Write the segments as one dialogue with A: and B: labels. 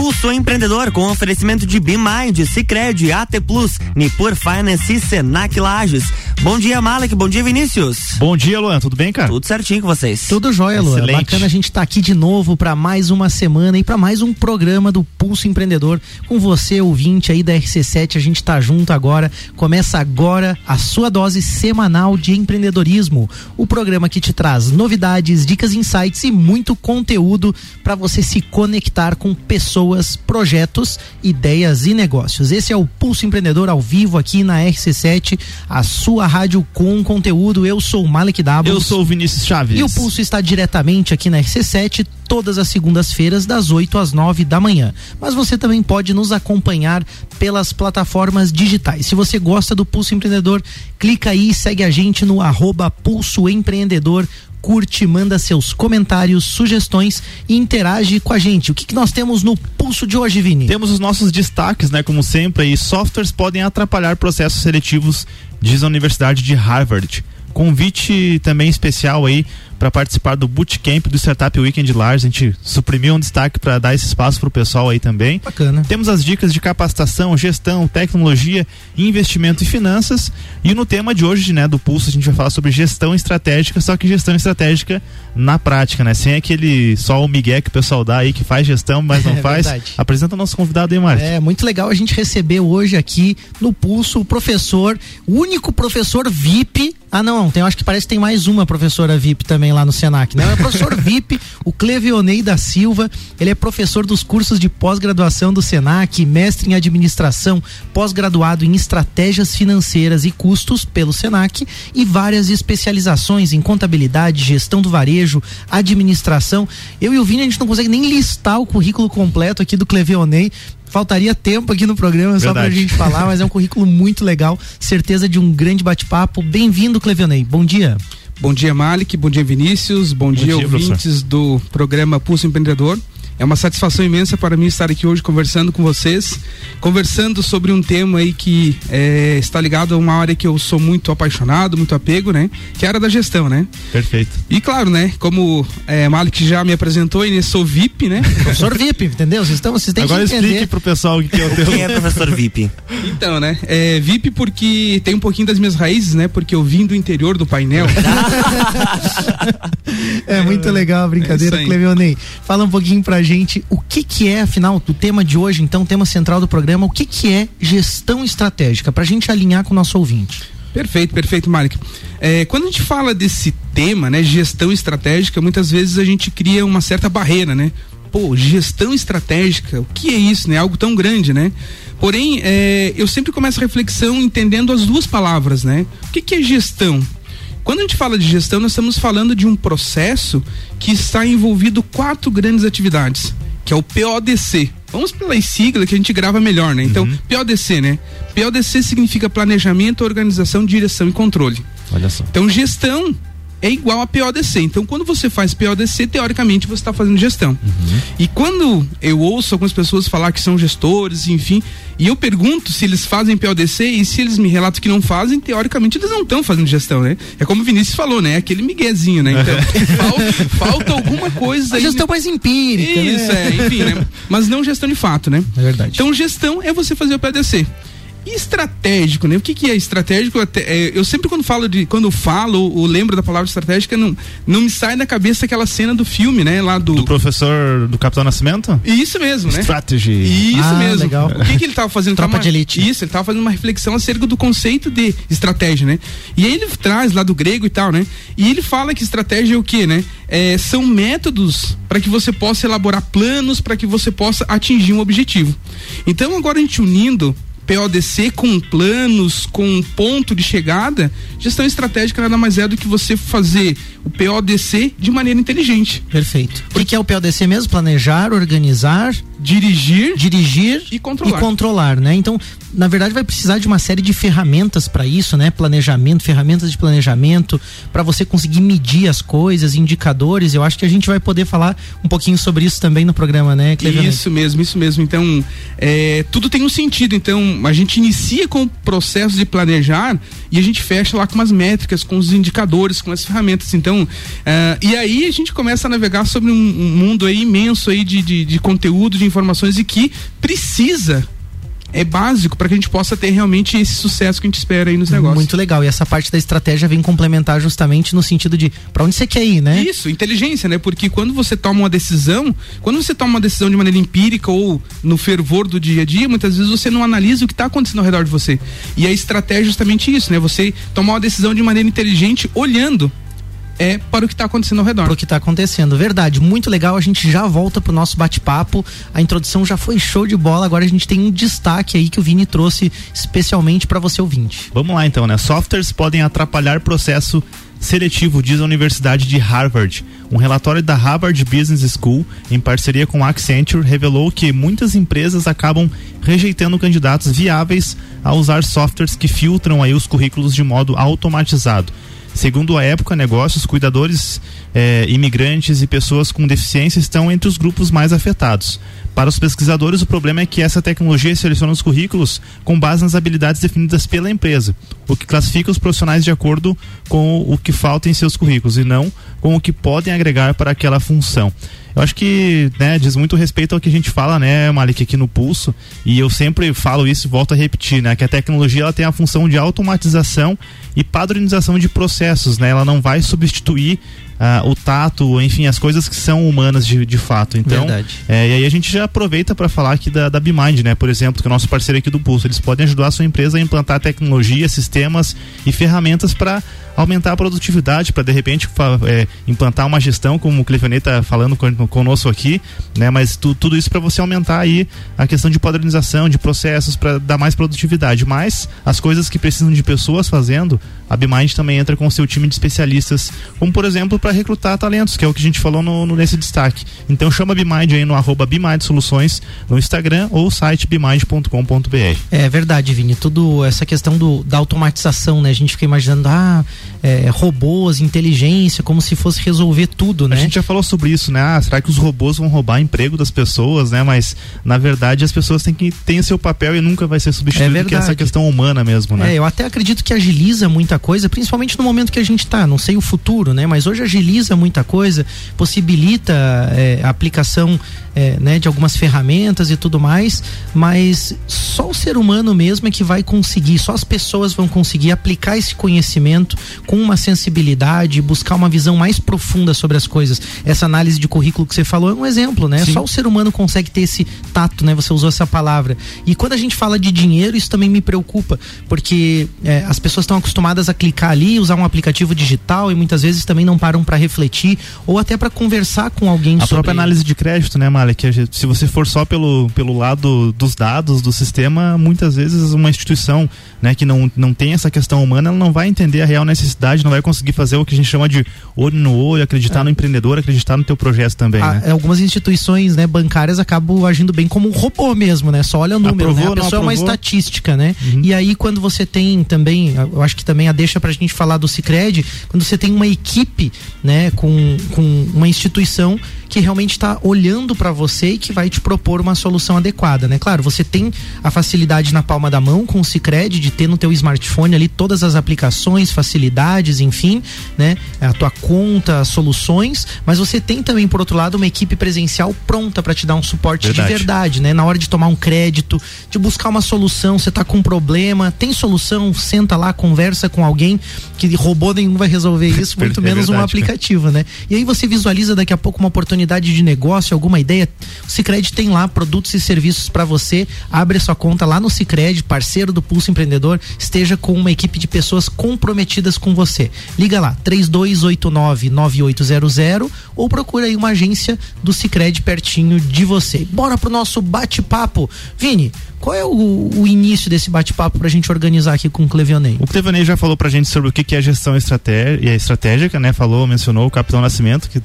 A: Pulso Empreendedor com oferecimento de BeMind, Cicred, AT Plus, Nipur Finance e Senac Lages. Bom dia, Malek. Bom dia, Vinícius.
B: Bom dia, Luan. Tudo bem, cara?
A: Tudo certinho com vocês.
C: Tudo jóia, Luan.
B: Excelente.
C: Bacana a gente estar aqui de novo para mais uma semana e para mais um programa do Pulso Empreendedor com você, ouvinte aí da RC7. A gente tá junto agora. Começa agora a sua dose semanal de empreendedorismo. O programa que te traz novidades, dicas, insights e muito conteúdo para você se conectar com pessoas, projetos, ideias e negócios. Esse é o Pulso Empreendedor ao vivo aqui na RC7, a sua rádio com conteúdo. Eu sou o Malek Dabos.
B: Eu sou o Vinícius Chaves.
C: E o Pulso está diretamente aqui na RC7 todas as segundas-feiras das 8 às 9 da manhã. Mas você também pode nos acompanhar pelas plataformas digitais. Se você gosta do Pulso Empreendedor, clica aí e segue a gente no arroba Pulso Empreendedor curte, manda seus comentários, sugestões e interage com a gente. O que, que nós temos no pulso de hoje, Vini?
B: Temos os nossos destaques, né? Como sempre, aí, softwares podem atrapalhar processos seletivos, diz a Universidade de Harvard. Convite também especial aí para participar do Bootcamp do Startup Weekend Large. A gente suprimiu um destaque para dar esse espaço para o pessoal aí também.
C: Bacana.
B: Temos as dicas de capacitação, gestão, tecnologia, investimento e finanças. E no tema de hoje, né, do Pulso, a gente vai falar sobre gestão estratégica, só que gestão estratégica na prática, né? Sem aquele só o migué que o pessoal dá aí que faz gestão, mas não
C: É
B: faz.
C: verdade.
B: Apresenta o nosso convidado aí, Márcio.
C: É muito legal a gente receber hoje aqui no Pulso o professor, o único professor VIP. Ah, não, tem, eu acho que parece que tem mais uma professora VIP também lá no Senac, né? É o professor VIP, o Clevionei da Silva. Ele é professor dos cursos de pós-graduação do Senac, mestre em administração, pós-graduado em estratégias financeiras e custos pelo Senac e várias especializações em contabilidade, gestão do varejo, administração. Eu e o Vini a gente não consegue nem listar o currículo completo aqui do Clevionei. Faltaria tempo aqui no programa só pra
B: Verdade.
C: gente falar, mas é um currículo muito legal. Certeza de um grande bate-papo. Bem-vindo, Clevionei. Bom dia.
D: Bom dia, Malik. Bom dia, Vinícius. Bom, dia,
B: dia,
D: ouvintes do programa Pulso Empreendedor. É uma satisfação imensa para mim estar aqui hoje conversando com vocês, conversando sobre um tema aí que é, está ligado a uma área que eu sou muito apaixonado, muito apego, né? Que é a área da gestão, né?
B: Perfeito.
D: E claro, né? Como é, Malik já me apresentou, eu sou VIP, né?
C: Professor VIP, entendeu? Vocês, estão, vocês têm
B: Agora
C: que entender.
B: explique pro pessoal o que é o teu.
A: Quem é professor VIP?
D: Então, né? É, VIP porque tem um pouquinho das minhas raízes, né? Porque eu vim do interior do painel.
C: É muito legal a
D: É
C: brincadeira,
D: isso aí.
C: Clevionei. Fala um pouquinho pra gente o que que é, afinal, o tema de hoje, então, tema central do programa, o que que é gestão estratégica, pra gente alinhar com o nosso ouvinte.
D: Perfeito, perfeito, Malik. É, quando a gente fala desse tema, né, gestão estratégica, muitas vezes a gente cria uma certa barreira, né? Pô, gestão estratégica, o que é isso, né? Algo tão grande, né? Porém, é, eu sempre começo a reflexão entendendo as duas palavras, né? O que, que é gestão? Quando a gente fala de gestão, nós estamos falando de um processo que está envolvido quatro grandes atividades, que é o PODC. Vamos pelas siglas que a gente grava melhor, né? Então, PODC, né? PODC significa planejamento, organização, direção e controle.
B: Olha só.
D: Então, gestão é igual a PODC. Então, quando você faz PODC, teoricamente você está fazendo gestão. E quando eu ouço algumas pessoas falar que são gestores, enfim, e eu pergunto se eles fazem PODC e se eles me relatam que não fazem, teoricamente eles não estão fazendo gestão, né? É como o Vinícius falou, né? Aquele miguezinho, né? Então, falta, falta alguma coisa
C: A
D: aí.
C: gestão mais empírica,
D: Isso,
C: né?
D: é, enfim, né? Mas não gestão de fato, né?
C: É verdade.
D: Então, gestão é você fazer o PDC. Estratégico, né? O que, que é estratégico? Até- é, eu sempre quando falo de, quando eu falo ou lembro da palavra estratégica, não, não me sai da cabeça aquela cena do filme, né? Lá do.
B: Do professor do Capitão Nascimento?
D: Isso mesmo, né?
B: Strategy.
D: Isso
C: Ah,
D: mesmo.
C: legal.
D: O que, que ele tava fazendo?
C: Tropa
D: Tava-
C: de elite.
D: Isso, ele tava fazendo uma reflexão acerca do conceito de estratégia, né? E aí ele traz lá do grego e tal, né? E ele fala que estratégia é o quê, né? É, são métodos para que você possa elaborar planos, para que você possa atingir um objetivo. Então, agora a gente unindo PODC com planos, com um ponto de chegada, gestão estratégica nada mais é do que você fazer o PODC de maneira inteligente.
C: Perfeito. O que, que é o PLDC mesmo? Planejar, organizar,
D: Dirigir
C: dirigir
D: e controlar.
C: e controlar, né? Então, na verdade, vai precisar de uma série de ferramentas para isso, né? Planejamento, ferramentas de planejamento, para você conseguir medir as coisas, indicadores. Eu acho que a gente vai poder falar um pouquinho sobre isso também no programa, né, Cleveland?
D: Isso mesmo, isso mesmo. Então, é, tudo tem um sentido. Então, a gente inicia com o processo de planejar e a gente fecha lá com as métricas, com os indicadores, com as ferramentas. Então, é, e aí a gente começa a navegar sobre um, um mundo aí imenso aí de, de, de conteúdo, de informações e que precisa é básico para que a gente possa ter realmente esse sucesso que a gente espera aí nos negócios.
C: Muito legal. E essa parte da estratégia vem complementar justamente no sentido de para onde você quer ir, né?
D: Isso, inteligência, né? Porque quando você toma uma decisão, quando você toma uma decisão de maneira empírica ou no fervor do dia a dia, muitas vezes você não analisa o que está acontecendo ao redor de você. E a estratégia é justamente isso, né? Você tomar uma decisão de maneira inteligente olhando é para o que está acontecendo ao redor. Para
C: o que está acontecendo, verdade. Muito legal. A gente já volta para o nosso bate-papo. A introdução já foi show de bola. Agora a gente tem um destaque aí que o Vini trouxe especialmente para você ouvinte.
B: Vamos lá então, né? Softwares podem atrapalhar processo seletivo, diz a Universidade de Harvard. Um relatório da Harvard Business School, em parceria com a Accenture, revelou que muitas empresas acabam rejeitando candidatos viáveis a usar softwares que filtram aí os currículos de modo automatizado. Segundo a época, negócios, cuidadores, eh, imigrantes e pessoas com deficiência estão entre os grupos mais afetados. Para os pesquisadores, o problema é que essa tecnologia seleciona os currículos com base nas habilidades definidas pela empresa, o que classifica os profissionais de acordo com o que falta em seus currículos e não com o que podem agregar para aquela função. Eu acho que né, diz muito respeito ao que a gente fala, né, Malik, aqui no Pulso, e eu sempre falo isso e volto a repetir, né, que a tecnologia ela tem a função de automatização e padronização de processos, né, ela não vai substituir uh, o tato, enfim, as coisas que são humanas de, de fato. Então, é, e aí a gente já aproveita para falar aqui da, da BeMind, né? Por exemplo, que é o nosso parceiro aqui do Pulso. Eles podem ajudar a sua empresa a implantar tecnologia, sistemas e ferramentas para aumentar a produtividade, para de repente é, implantar uma gestão, como o Clevenet está falando conosco aqui, né? Mas tu, tudo isso para você aumentar aí a questão de padronização, de processos, para dar mais produtividade. Mas as coisas que precisam de pessoas fazendo, a BeMind também entra com o seu time de especialistas, como por exemplo para recrutar talentos, que é o que a gente falou no, no nesse destaque. Então chama a BeMind aí no arroba BeMind Soluções no Instagram ou site bemind.com.br.
C: É verdade, Vini. Tudo essa questão do, da automatização, né? A gente fica imaginando, ah, é, robôs, inteligência, como se fosse resolver tudo, né?
B: A gente já falou sobre isso, né? Ah, será que os robôs vão roubar emprego das pessoas, né? Mas na verdade as pessoas têm que ter seu papel e nunca vai ser substituído, é que é essa questão humana mesmo, né?
C: É, eu até acredito que agiliza muita coisa, principalmente no momento que a gente está, não sei o futuro, né? Mas hoje agiliza muita coisa, possibilita é, a aplicação é, né, de algumas ferramentas e tudo mais, mas só o ser humano mesmo é que vai conseguir, só as pessoas vão conseguir aplicar esse conhecimento com uma sensibilidade, buscar uma visão mais profunda sobre as coisas. Essa análise de currículo que você falou é um exemplo, né? Sim. Só o ser humano consegue ter esse tato, né? Você usou essa palavra. E quando a gente fala de dinheiro, isso também me preocupa, porque é, as pessoas estão acostumadas a clicar ali, usar um aplicativo digital e muitas vezes também não param para refletir ou até para conversar com alguém
B: a sobre. A própria análise de crédito, né, Malek? Se você for só pelo, pelo lado dos dados do sistema, muitas vezes uma instituição né, que não, não tem essa questão humana, ela não vai entender a real necessidade, não vai conseguir fazer o que a gente chama de olho no olho, acreditar é. no empreendedor, acreditar no teu projeto também. Ah,
C: né? Algumas instituições né, bancárias acabam agindo bem como um robô mesmo, né? Só olha o número, aprovou, né? A pessoa é uma estatística, né? Uhum. E aí quando você tem também, eu acho que também a deixa pra gente falar do Cicred, quando você tem uma equipe, né, com, com uma instituição que realmente está olhando para você e que vai te propor uma solução adequada, né? Claro, você tem a facilidade na palma da mão com o Cicred de ter no teu smartphone ali todas as aplicações, facilidades, enfim, né? A tua conta, soluções, mas você tem também por outro lado uma equipe presencial pronta para te dar um suporte verdade. de verdade, né? Na hora de tomar um crédito, de buscar uma solução, você tá com um problema, tem solução, senta lá, conversa com alguém que robô nenhum vai resolver isso, muito é menos verdade, um aplicativo, né? E aí você visualiza daqui a pouco uma oportunidade oportunidade de negócio, alguma ideia, o Cicred tem lá produtos e serviços para você. Abre sua conta lá no Cicred, parceiro do Pulso Empreendedor, esteja com uma equipe de pessoas comprometidas com você. Liga lá, 3289-9800 ou procura aí uma agência do Cicred pertinho de você. Bora pro nosso bate-papo. Vini, qual é o, o início desse bate-papo para a gente organizar aqui com o Clevionei?
B: O Clevionei já falou para a gente sobre o que, que é gestão estratégica, né? Falou, mencionou o Capitão Nascimento, que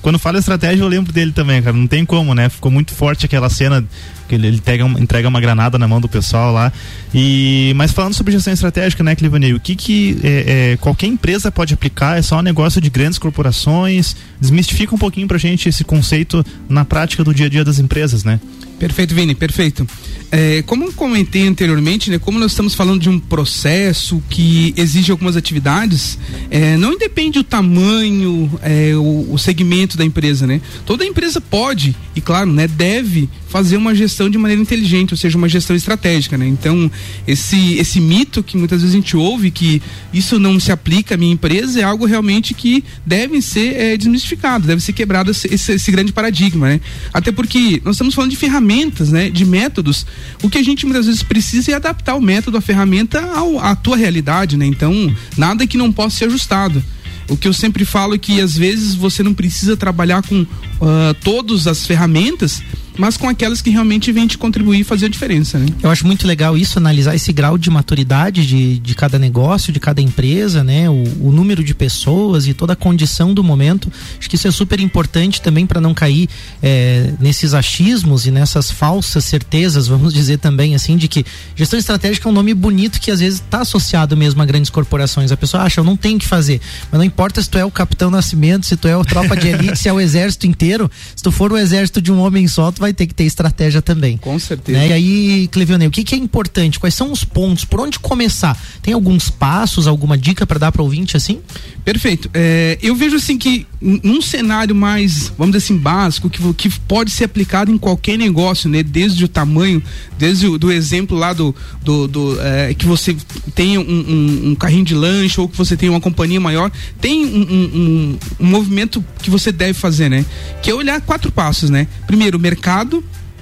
B: quando fala estratégia eu lembro dele também, cara. Não tem como, né? Ficou muito forte aquela cena que ele, ele entrega, entrega uma granada na mão do pessoal lá. E mas falando sobre gestão estratégica, né, Clevanei, o que que é, é, qualquer empresa pode aplicar? É só um negócio de grandes corporações? Desmistifica um pouquinho pra gente esse conceito na prática do dia a dia das empresas, né?
D: Perfeito, Vini, perfeito. É, como comentei anteriormente, né, como nós estamos falando de um processo que exige algumas atividades, é, não independe o tamanho, é, o, o, segmento da empresa, né? Toda empresa pode e, claro, né, deve fazer uma gestão de maneira inteligente, ou seja, uma gestão estratégica, né? Então, esse, esse mito que muitas vezes a gente ouve que isso não se aplica à minha empresa é algo realmente que deve ser é, desmistificado, deve ser quebrado esse, esse, grande paradigma, né? Até porque nós estamos falando de ferramentas, né? De métodos. O que a gente muitas vezes precisa é adaptar o método, a ferramenta ao, à tua realidade, né? Então, nada que não possa ser ajustado. O que eu sempre falo é que às vezes você não precisa trabalhar com uh, todas as ferramentas, mas com aquelas que realmente vêm te contribuir e fazer a diferença. Né?
C: Eu acho muito legal isso, analisar esse grau de maturidade de, de cada negócio, de cada empresa, né? O, o número de pessoas e toda a condição do momento. Acho que isso é super importante também para não cair é, nesses achismos e nessas falsas certezas, vamos dizer também assim, de que gestão estratégica é um nome bonito que às vezes está associado mesmo a grandes corporações. A pessoa acha, eu não tenho que fazer. Mas não importa se tu é o Capitão Nascimento, se tu é o tropa de elite, se é o exército inteiro, se tu for o exército de um homem só, tu vai ter que ter estratégia também.
D: Com certeza.
C: Né? E aí, Clevionei, o que, que é importante? Quais são os pontos? Por onde começar? Tem alguns passos, alguma dica para dar para ouvinte assim?
D: Perfeito. É, eu vejo assim que num cenário mais, vamos dizer assim, básico, que, que pode ser aplicado em qualquer negócio, né? Desde o tamanho, desde o do exemplo lá do, do, do é, que você tem um, um, um, carrinho de lanche ou que você tem uma companhia maior, tem um, um, movimento que você deve fazer, né? Que é olhar quatro passos, né? Primeiro, mercado,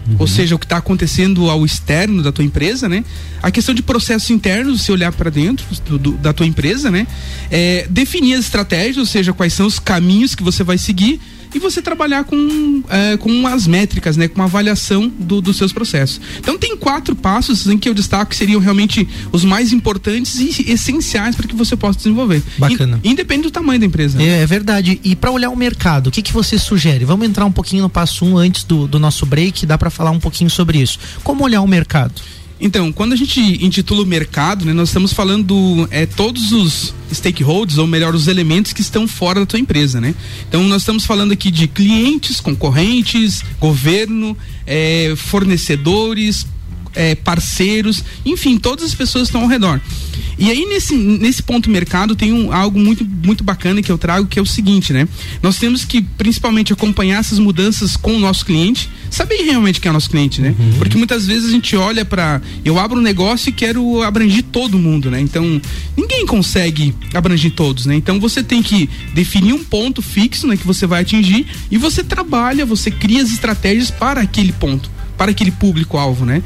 D: Uhum. Ou seja, o que está acontecendo ao externo da tua empresa, né? A questão de processos internos, se olhar para dentro do, do, da tua empresa, né? É, definir as estratégias, ou seja, quais são os caminhos que você vai seguir e você trabalhar com, é, com as métricas, né? Com uma avaliação do, dos seus processos. Então tem quatro passos em que eu destaco que seriam realmente os mais importantes e essenciais para que você possa desenvolver.
C: Bacana.
D: independente do tamanho da empresa.
C: É, é verdade. E para olhar o mercado, o que, que você sugere? Vamos entrar um pouquinho no passo um antes do, do nosso break, dá para falar um pouquinho sobre isso. Como olhar o mercado?
D: Então, quando a gente intitula o mercado, né, nós estamos falando é, todos os stakeholders, ou melhor, os elementos que estão fora da tua empresa, né? Então, nós estamos falando aqui de clientes, concorrentes, governo, é, fornecedores, é, parceiros, enfim, todas as pessoas estão ao redor. E aí, nesse, nesse ponto mercado, tem um, algo muito, muito bacana que eu trago, que é o seguinte, né? Nós temos que, principalmente, acompanhar essas mudanças com o nosso cliente, saber realmente quem é o nosso cliente, né? Uhum. Porque muitas vezes a gente olha para Eu abro um negócio e quero abranger todo mundo, né? Então, ninguém consegue abranger todos, né? Então, você tem que definir um ponto fixo, né? Que você vai atingir e você trabalha, você cria as estratégias para aquele ponto, para aquele público-alvo, né?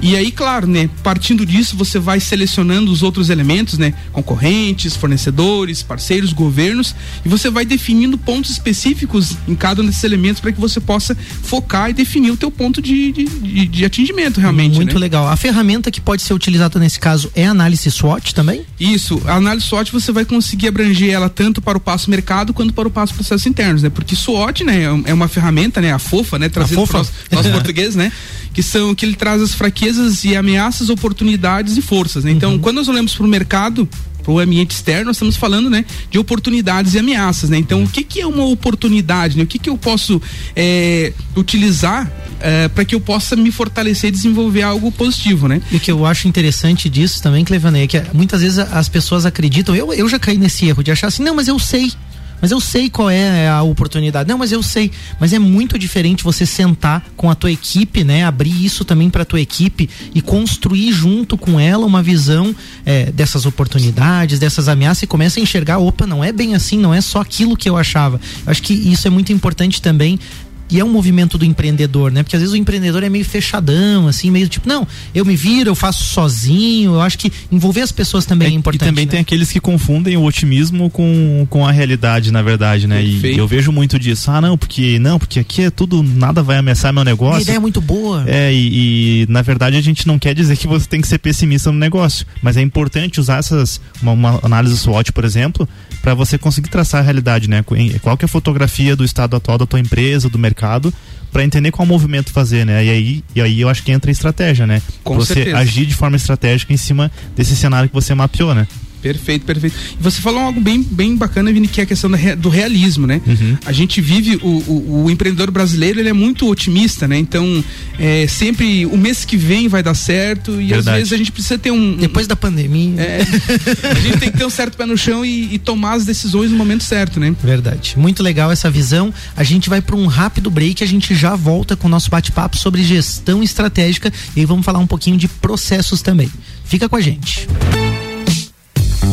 D: E aí, claro, né, partindo disso, você vai selecionando os outros elementos, né, concorrentes, fornecedores, parceiros, governos, e você vai definindo pontos específicos em cada um desses elementos para que você possa focar e definir o teu ponto de, de, de, atingimento realmente.
C: Muito
D: né?
C: legal. A ferramenta que pode ser utilizada nesse caso é a análise SWOT também?
D: Isso. A análise SWOT você vai conseguir abranger ela tanto para o passo mercado quanto para o passo processos internos, né? Porque SWOT, né, é uma ferramenta, né, a fofa, né, trazendo para nós, português, né? que são que ele traz as fraquezas e ameaças, oportunidades e forças. Né? Então, uhum. quando nós olhamos para o mercado, para o ambiente externo, nós estamos falando, né, de oportunidades e ameaças, né? Então, o que que é uma oportunidade, né? O que que eu posso é, utilizar é, para que eu possa me fortalecer e desenvolver algo positivo, né?
C: E o que eu acho interessante disso também, Clevanei, é que muitas vezes as pessoas acreditam, eu, eu já caí nesse erro de achar assim, não, mas eu sei, mas eu sei qual é a oportunidade. Não, mas eu sei. Mas é muito diferente você sentar com a tua equipe, né? Abrir isso também para tua equipe e construir junto com ela uma visão é, dessas oportunidades, dessas ameaças e começa a enxergar, opa, não é bem assim, não é só aquilo que eu achava. Eu acho que isso é muito importante também e é um movimento do empreendedor, né? Porque às vezes o empreendedor é meio fechadão, assim, meio tipo, não, eu me viro, eu faço sozinho. Eu acho que envolver as pessoas também é, é importante.
B: E também
C: né?
B: tem aqueles que confundem o otimismo com, com a realidade, na verdade, né? Perfeito. E eu vejo muito disso. Ah, não, porque não, porque aqui é tudo, nada vai ameaçar meu negócio. A
C: ideia é muito boa.
B: É, e, e, na verdade a gente não quer dizer que você tem que ser pessimista no negócio, mas é importante usar essas, uma, uma análise SWOT, por exemplo, para você conseguir traçar a realidade, né? Qual que é a fotografia do estado atual da tua empresa, do mercado mercado para entender qual movimento fazer, né? E aí, e aí eu acho que entra a estratégia, né?
D: Com
B: você
D: certeza.
B: agir de forma estratégica em cima desse cenário que você mapeou, né?
D: Perfeito, perfeito. E você falou algo bem, bem bacana, Vini, que é a questão do realismo, né? Uhum. A gente vive, o, o, o, empreendedor brasileiro, ele é muito otimista, né? Então, é, sempre o mês que vem vai dar certo e Verdade. às vezes a gente precisa ter um...
C: Depois da pandemia.
D: É, a gente tem que ter um certo pé no chão e, e, tomar as decisões no momento certo, né?
C: Verdade. Muito legal essa visão. A gente vai para um rápido break, a gente já volta com o nosso bate-papo sobre gestão estratégica e vamos falar um pouquinho de processos também. Fica com a gente.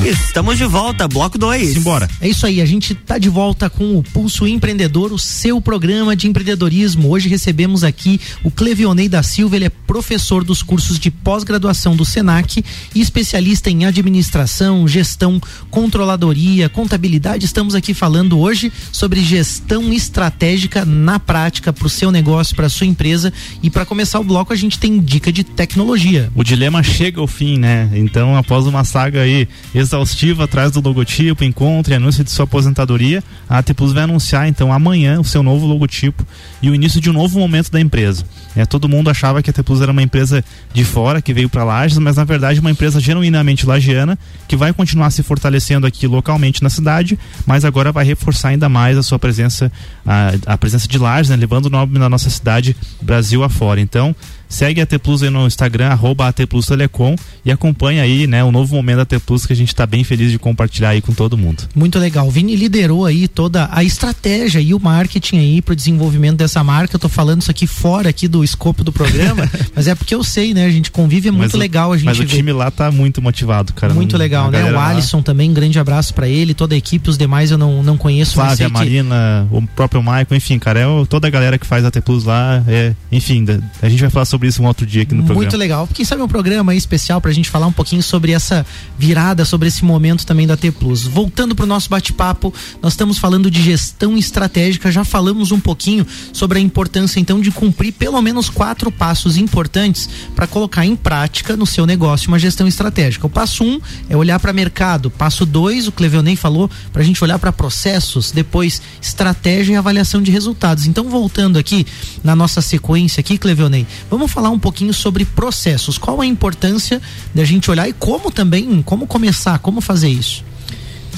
A: Estamos de volta, bloco 2.
C: Simbora. É isso aí, a gente tá de volta com o Pulso Empreendedor, o seu programa de empreendedorismo. Hoje recebemos aqui o Clevionei da Silva, ele é professor dos cursos de pós-graduação do SENAC e especialista em administração, gestão, controladoria, contabilidade. Estamos aqui falando hoje sobre gestão estratégica na prática para o seu negócio, para sua empresa. E para começar o bloco, a gente tem dica de tecnologia.
B: O dilema chega ao fim, né? Então, após uma saga aí exaustiva atrás do logotipo, encontro e anúncio de sua aposentadoria, a AT Plus vai anunciar então amanhã o seu novo logotipo e o início de um novo momento da empresa. É, todo mundo achava que a AT Plus era uma empresa de fora, que veio para Lages, mas na verdade uma empresa genuinamente lagiana, que vai continuar se fortalecendo aqui localmente na cidade, mas agora vai reforçar ainda mais a sua presença, a, a presença de Lages, né, levando o nome da nossa cidade Brasil afora. Então, Segue a T Plus aí no Instagram, arroba AT Plus Telecom e acompanha aí, né, o novo momento da T Plus que a gente está bem feliz de compartilhar aí com todo mundo.
C: Muito legal. Vini liderou aí toda a estratégia e o marketing aí para o desenvolvimento dessa marca. Eu tô falando isso aqui fora aqui do escopo do programa, mas é porque eu sei, né? A gente convive, é muito mas legal a gente
B: Mas o time lá tá muito motivado, cara.
C: Muito legal, né? O Alisson lá... também, um grande abraço para ele, toda a equipe, os demais eu não, não conheço.
B: Flávia, a Marina, que... o próprio Michael, enfim, cara, é toda a galera que faz a T Plus lá, é, enfim, a gente vai falar sobre isso um outro dia aqui no programa.
C: Muito legal. Quem sabe um programa especial pra gente falar um pouquinho sobre essa virada, sobre esse momento também da T Plus. Voltando pro nosso bate-papo, nós estamos falando de gestão estratégica, já falamos um pouquinho sobre a importância então de cumprir pelo menos quatro passos importantes para colocar em prática no seu negócio uma gestão estratégica. O passo um é olhar para mercado. Passo dois, o Clevionei falou, para a gente olhar para processos. Depois, estratégia e avaliação de resultados. Então, voltando aqui na nossa sequência aqui, Clevionei, vamos falar um pouquinho sobre processos. Qual a importância da gente olhar e como também, como começar, como fazer isso?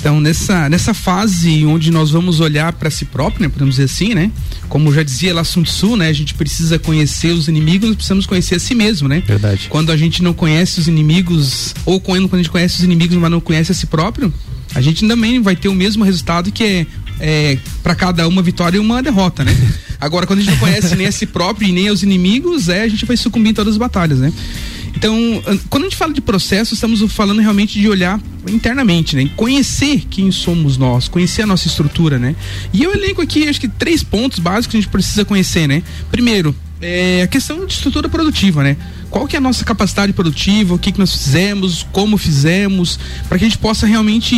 D: Então, nessa, nessa fase onde nós vamos olhar para si próprio, né, podemos dizer assim, né? Como já dizia lá Sun Tzu, né? A gente precisa conhecer os inimigos, nós precisamos conhecer a si mesmo, né?
B: Verdade.
D: Quando a gente não conhece os inimigos, ou quando, quando a gente conhece os inimigos, mas não conhece a si próprio, a gente também vai ter o mesmo resultado que é, é para cada uma vitória e uma derrota, né? Agora, quando a gente não conhece nem a si próprio e nem os inimigos, é, a gente vai sucumbir em todas as batalhas, né? Então, quando a gente fala de processo, estamos falando realmente de olhar internamente, né? Conhecer quem somos nós, conhecer a nossa estrutura, né? E eu elenco aqui, acho que três pontos básicos que a gente precisa conhecer, né? Primeiro, é a questão de estrutura produtiva, né? Qual que é a nossa capacidade produtiva, o que, que nós fizemos, como fizemos, para que a gente possa realmente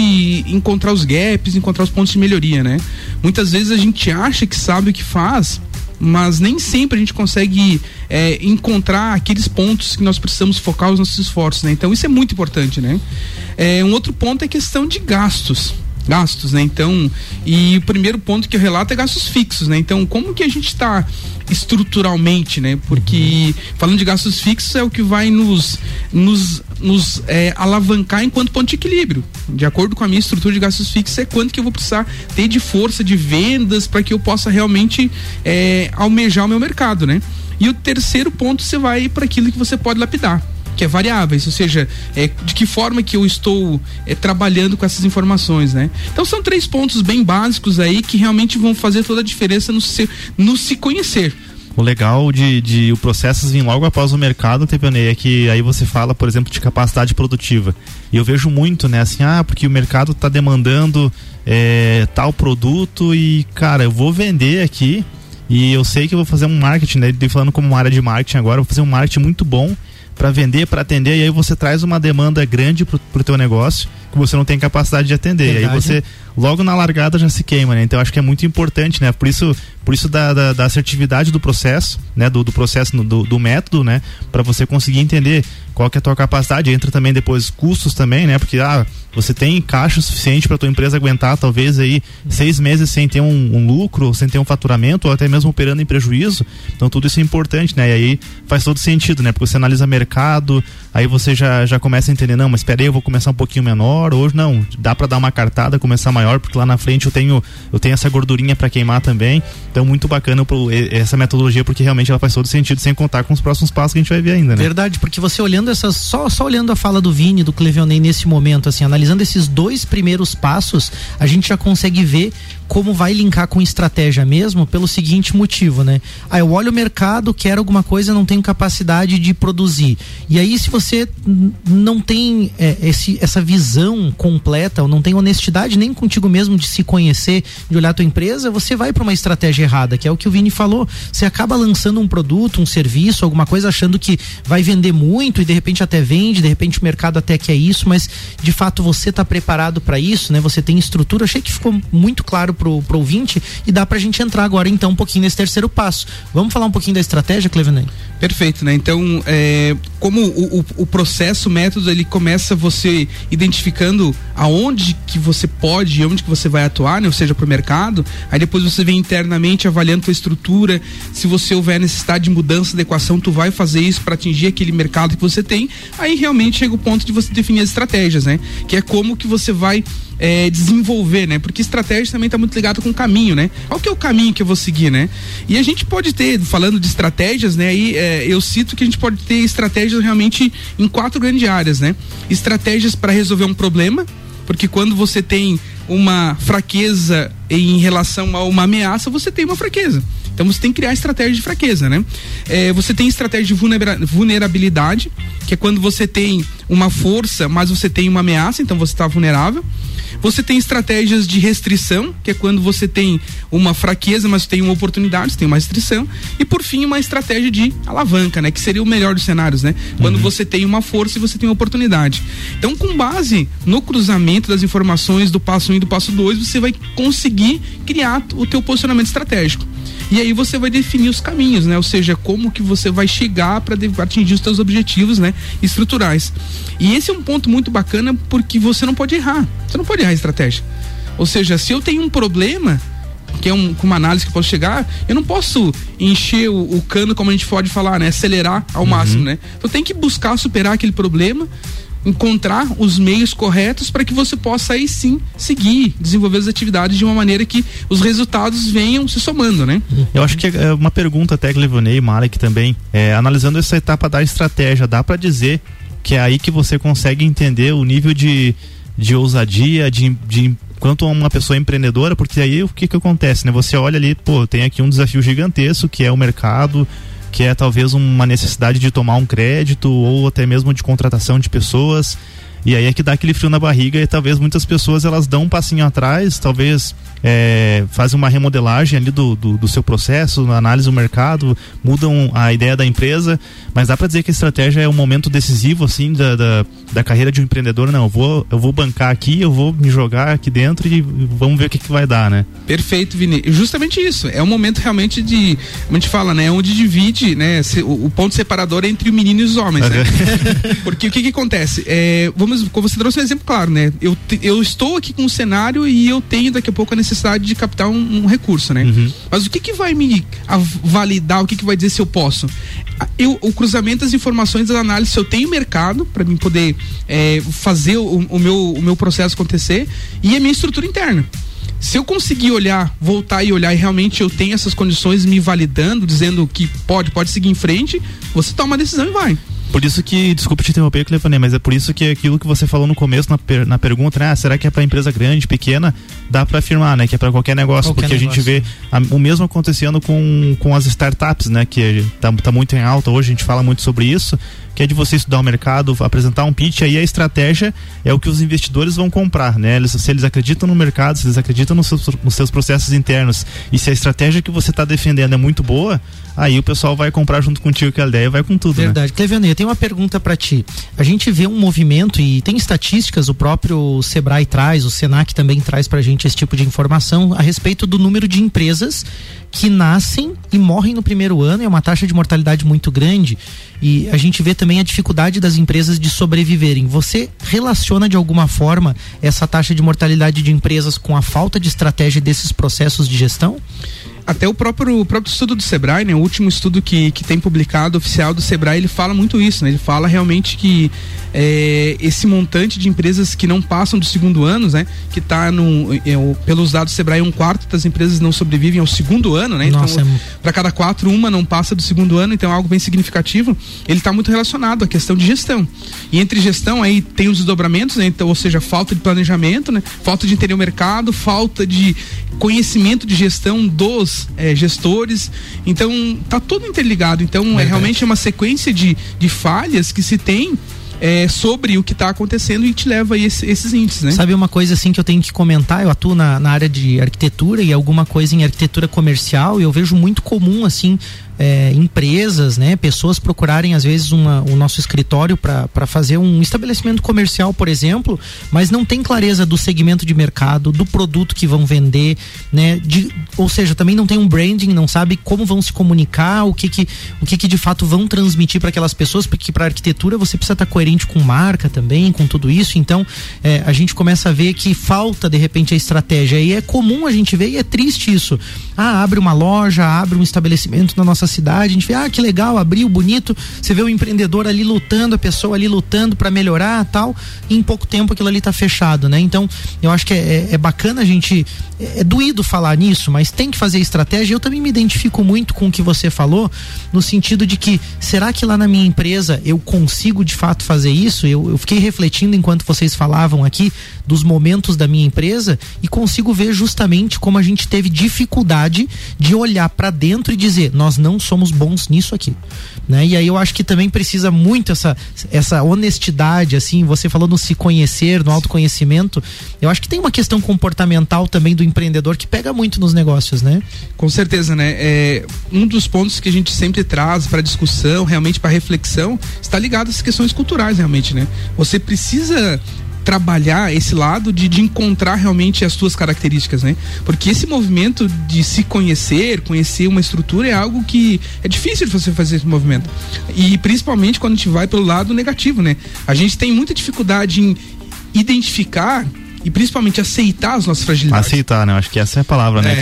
D: encontrar os gaps, encontrar os pontos de melhoria, né? Muitas vezes a gente acha que sabe o que faz, mas nem sempre a gente consegue é, encontrar aqueles pontos que nós precisamos focar os nossos esforços, né? Então isso é muito importante, né? É, um outro ponto é a questão de gastos gastos, né? Então, e o primeiro ponto que eu relato é gastos fixos, né? Então, como que a gente está estruturalmente, né? Porque falando de gastos fixos é o que vai nos nos, nos é, alavancar enquanto ponto de equilíbrio. De acordo com a minha estrutura de gastos fixos, é quanto que eu vou precisar ter de força de vendas para que eu possa realmente é, almejar o meu mercado, né? E o terceiro ponto você vai para aquilo que você pode lapidar que é variáveis, ou seja, é, de que forma que eu estou é, trabalhando com essas informações, né? Então são três pontos bem básicos aí que realmente vão fazer toda a diferença no se, no se conhecer.
B: O legal de, de o processo vir logo após o mercado, TPNE, é que aí você fala, por exemplo, de capacidade produtiva. E eu vejo muito, né, assim, ah, porque o mercado está demandando é, tal produto e, cara, eu vou vender aqui e eu sei que eu vou fazer um marketing, né? Falando como uma área de marketing agora, vou fazer um marketing muito bom para vender, para atender, e aí você traz uma demanda grande para o teu negócio que você não tem capacidade de atender. Verdade. E aí você logo na largada já se queima, né? Então acho que é muito importante, né? Por isso, por isso da, da, da assertividade do processo, né? Do, do processo, do, do método, né? Para você conseguir entender qual que é a tua capacidade. Entra também depois custos também, né? Porque ah, você tem caixa suficiente para tua empresa aguentar talvez aí seis meses sem ter um, um, lucro, sem ter um faturamento ou até mesmo operando em prejuízo. Então tudo isso é importante, né? E aí faz todo sentido, né? Porque você analisa mercado, aí você já, já começa a entender, não, mas espera aí, eu vou começar um pouquinho menor, hoje não, dá para dar uma cartada, começar maior, porque lá na frente eu tenho eu tenho essa gordurinha para queimar também. Então muito bacana pro, essa metodologia porque realmente ela faz todo sentido sem contar com os próximos passos que a gente vai ver ainda, né?
C: Verdade, porque você olhando essas só só olhando a fala do Vini do Clevionei nesse momento assim, analisando esses dois primeiros passos, a gente já consegue ver como vai linkar com estratégia mesmo pelo seguinte motivo, né? Ah, eu olho o mercado, quero alguma coisa, não tenho capacidade de produzir. E aí, se você não tem é, esse, essa visão completa, ou não tem honestidade nem contigo mesmo de se conhecer, de olhar a tua empresa, você vai para uma estratégia errada, que é o que o Vini falou. Você acaba lançando um produto, um serviço, alguma coisa, achando que vai vender muito e de repente até vende, de repente o mercado até quer isso, mas de fato você está preparado para isso, né? Você tem estrutura. Achei que ficou muito claro pro, pro ouvinte e dá pra gente entrar agora então um pouquinho nesse terceiro passo. Vamos falar um pouquinho da estratégia, Clevenay?
D: Perfeito, né? Então, é, como o, o, o, processo, o método, ele começa você identificando aonde que você pode e onde que você vai atuar, né? Ou seja, pro mercado, aí depois você vem internamente avaliando tua estrutura, se você houver necessidade de mudança de equação, tu vai fazer isso para atingir aquele mercado que você tem, aí realmente chega o ponto de você definir as estratégias, né? Que é como que você vai é, desenvolver, né? Porque estratégia também está muito ligado com o caminho, né? Qual que é o caminho que eu vou seguir, né? E a gente pode ter, falando de estratégias, né? Aí é, eu cito que a gente pode ter estratégias realmente em quatro grandes áreas, né? Estratégias para resolver um problema, porque quando você tem uma fraqueza em relação a uma ameaça, você tem uma fraqueza. Então você tem que criar estratégia de fraqueza, né? É, você tem estratégia de vulnerabilidade, que é quando você tem uma força, mas você tem uma ameaça, então você está vulnerável. Você tem estratégias de restrição, que é quando você tem uma fraqueza, mas tem uma oportunidade, você tem uma restrição. E por fim, uma estratégia de alavanca, né? Que seria o melhor dos cenários, né? Quando uhum. você tem uma força e você tem uma oportunidade. Então, com base no cruzamento das informações do passo 1 e do passo 2, você vai conseguir criar o teu posicionamento estratégico. E aí você vai definir os caminhos, né? Ou seja, como que você vai chegar para atingir os seus objetivos, né? Estruturais. E esse é um ponto muito bacana porque você não pode errar. Você não pode errar a estratégia. Ou seja, se eu tenho um problema, que é um, uma análise que posso chegar, eu não posso encher o, o, cano, como a gente pode falar, né? Acelerar ao uhum. máximo, né? Então tem que buscar superar aquele problema encontrar os meios corretos para que você possa aí sim seguir, desenvolver as atividades de uma maneira que os resultados venham se somando, né?
B: Eu acho que é uma pergunta até que Levonei, Malek também, é, analisando essa etapa da estratégia, dá para dizer que é aí que você consegue entender o nível de, de ousadia, de, de quanto uma pessoa empreendedora, porque aí o que que acontece, né? Você olha ali, pô, tem aqui um desafio gigantesco que é o mercado, que é talvez uma necessidade de tomar um crédito ou até mesmo de contratação de pessoas. E aí é que dá aquele frio na barriga e talvez muitas pessoas elas dão um passinho atrás, talvez é, fazem uma remodelagem ali do, do, do seu processo, análise do mercado, mudam a ideia da empresa, mas dá para dizer que a estratégia é um momento decisivo assim da, da, da, carreira de um empreendedor. Não, eu vou, eu vou bancar aqui, eu vou me jogar aqui dentro e vamos ver o que, que vai dar, né?
D: Perfeito, Vini. Justamente isso. É um momento realmente de, como a gente fala, né? Onde divide, né? O, o ponto separador é entre o menino e os homens, né? Porque o que que acontece? É, vamos, como você trouxe um exemplo claro, né? Eu, eu estou aqui com um cenário e eu tenho daqui a pouco a necessidade de captar um, um recurso, né? Uhum. Mas o que que vai me validar, o que que vai dizer se eu posso? Eu, o cruzamento das informações, das análises, se eu tenho mercado para mim poder é, fazer o, o, meu, o meu processo acontecer e a minha estrutura interna se eu conseguir olhar, voltar e olhar e realmente eu tenho essas condições me validando, dizendo que pode, pode seguir em frente, você toma uma decisão e vai.
B: Por isso que, desculpa te interromper, Clefanê, mas é por isso que aquilo que você falou no começo na, per, na pergunta, né? Ah, será que é para empresa grande, pequena? Dá para afirmar, né? Que é para qualquer negócio, qualquer porque negócio. a gente vê a, o mesmo acontecendo com, com as startups, né? Que tá, tá muito em alta hoje, a gente fala muito sobre isso que é de você estudar o mercado, apresentar um pitch, aí a estratégia é o que os investidores vão comprar, né? Eles, se eles acreditam no mercado, se eles acreditam nos seus, nos seus processos internos e se a estratégia que você está defendendo é muito boa, aí o pessoal vai comprar junto contigo que a ideia vai com tudo,
C: né? Verdade.
B: Né?
C: Eu tenho uma pergunta para ti. A gente vê um movimento e tem estatísticas, o próprio Sebrae traz, o Senac também traz pra gente esse tipo de informação a respeito do número de empresas que nascem e morrem no primeiro ano, é uma taxa de mortalidade muito grande. E a gente vê também a dificuldade das empresas de sobreviverem. Você relaciona de alguma forma essa taxa de mortalidade de empresas com a falta de estratégia desses processos de gestão?
D: até o próprio, o próprio estudo do Sebrae, né, o último estudo que, que tem publicado oficial do Sebrae, ele fala muito isso, né? Ele fala realmente que é, esse montante de empresas que não passam do segundo ano, né? Que está no, é, pelos dados do Sebrae, um quarto das empresas não sobrevivem ao segundo ano, né?
C: Nossa,
D: então,
C: é...
D: para cada quatro, uma não passa do segundo ano, então é algo bem significativo. Ele está muito relacionado à questão de gestão. E entre gestão aí tem os desdobramentos, né? Então, ou seja, falta de planejamento, né? Falta de entender o mercado, falta de conhecimento de gestão dos é, gestores. Então, tá tudo interligado. Então, é Verdade. é realmente uma sequência de, de falhas que se tem é, sobre o que está acontecendo e te leva a esse, esses índices, né?
C: Sabe uma coisa assim que eu tenho que comentar? Eu atuo na, na área de arquitetura e alguma coisa em arquitetura comercial e eu vejo muito comum assim é, empresas, né, pessoas procurarem às vezes uma, o nosso escritório para fazer um estabelecimento comercial, por exemplo, mas não tem clareza do segmento de mercado, do produto que vão vender, né, de, ou seja, também não tem um branding, não sabe como vão se comunicar, o que que, o que, que de fato vão transmitir para aquelas pessoas, porque para arquitetura você precisa estar tá coerente com marca também, com tudo isso. Então é, a gente começa a ver que falta de repente a estratégia e é comum a gente ver e é triste isso. Ah, abre uma loja, abre um estabelecimento na nossa cidade, a gente vê, ah, que legal, abriu, bonito. Você vê o empreendedor ali lutando, a pessoa ali lutando para melhorar tal, e em pouco tempo aquilo ali tá fechado, né? Então, eu acho que é, é, é bacana a gente. É, é doído falar nisso, mas tem que fazer estratégia. Eu também me identifico muito com o que você falou, no sentido de que, será que lá na minha empresa eu consigo de fato fazer isso? Eu, eu fiquei refletindo enquanto vocês falavam aqui dos momentos da minha empresa e consigo ver justamente como a gente teve dificuldade de olhar para dentro e dizer, nós não somos bons nisso aqui, né? E aí eu acho que também precisa muito essa essa honestidade, assim, você falou no se conhecer, no autoconhecimento, eu acho que tem uma questão comportamental também do empreendedor que pega muito nos negócios, né?
D: Com certeza, né? É, um dos pontos que a gente sempre traz para discussão, realmente para reflexão, está ligado às questões culturais, realmente, né? Você precisa trabalhar esse lado de, de encontrar realmente as suas características, né? Porque esse movimento de se conhecer, conhecer uma estrutura é algo que é difícil de você fazer esse movimento. E principalmente quando a gente vai pelo lado negativo, né? A gente tem muita dificuldade em identificar e principalmente aceitar as nossas fragilidades.
B: Aceitar, né? Acho que essa é a palavra, né,
D: é,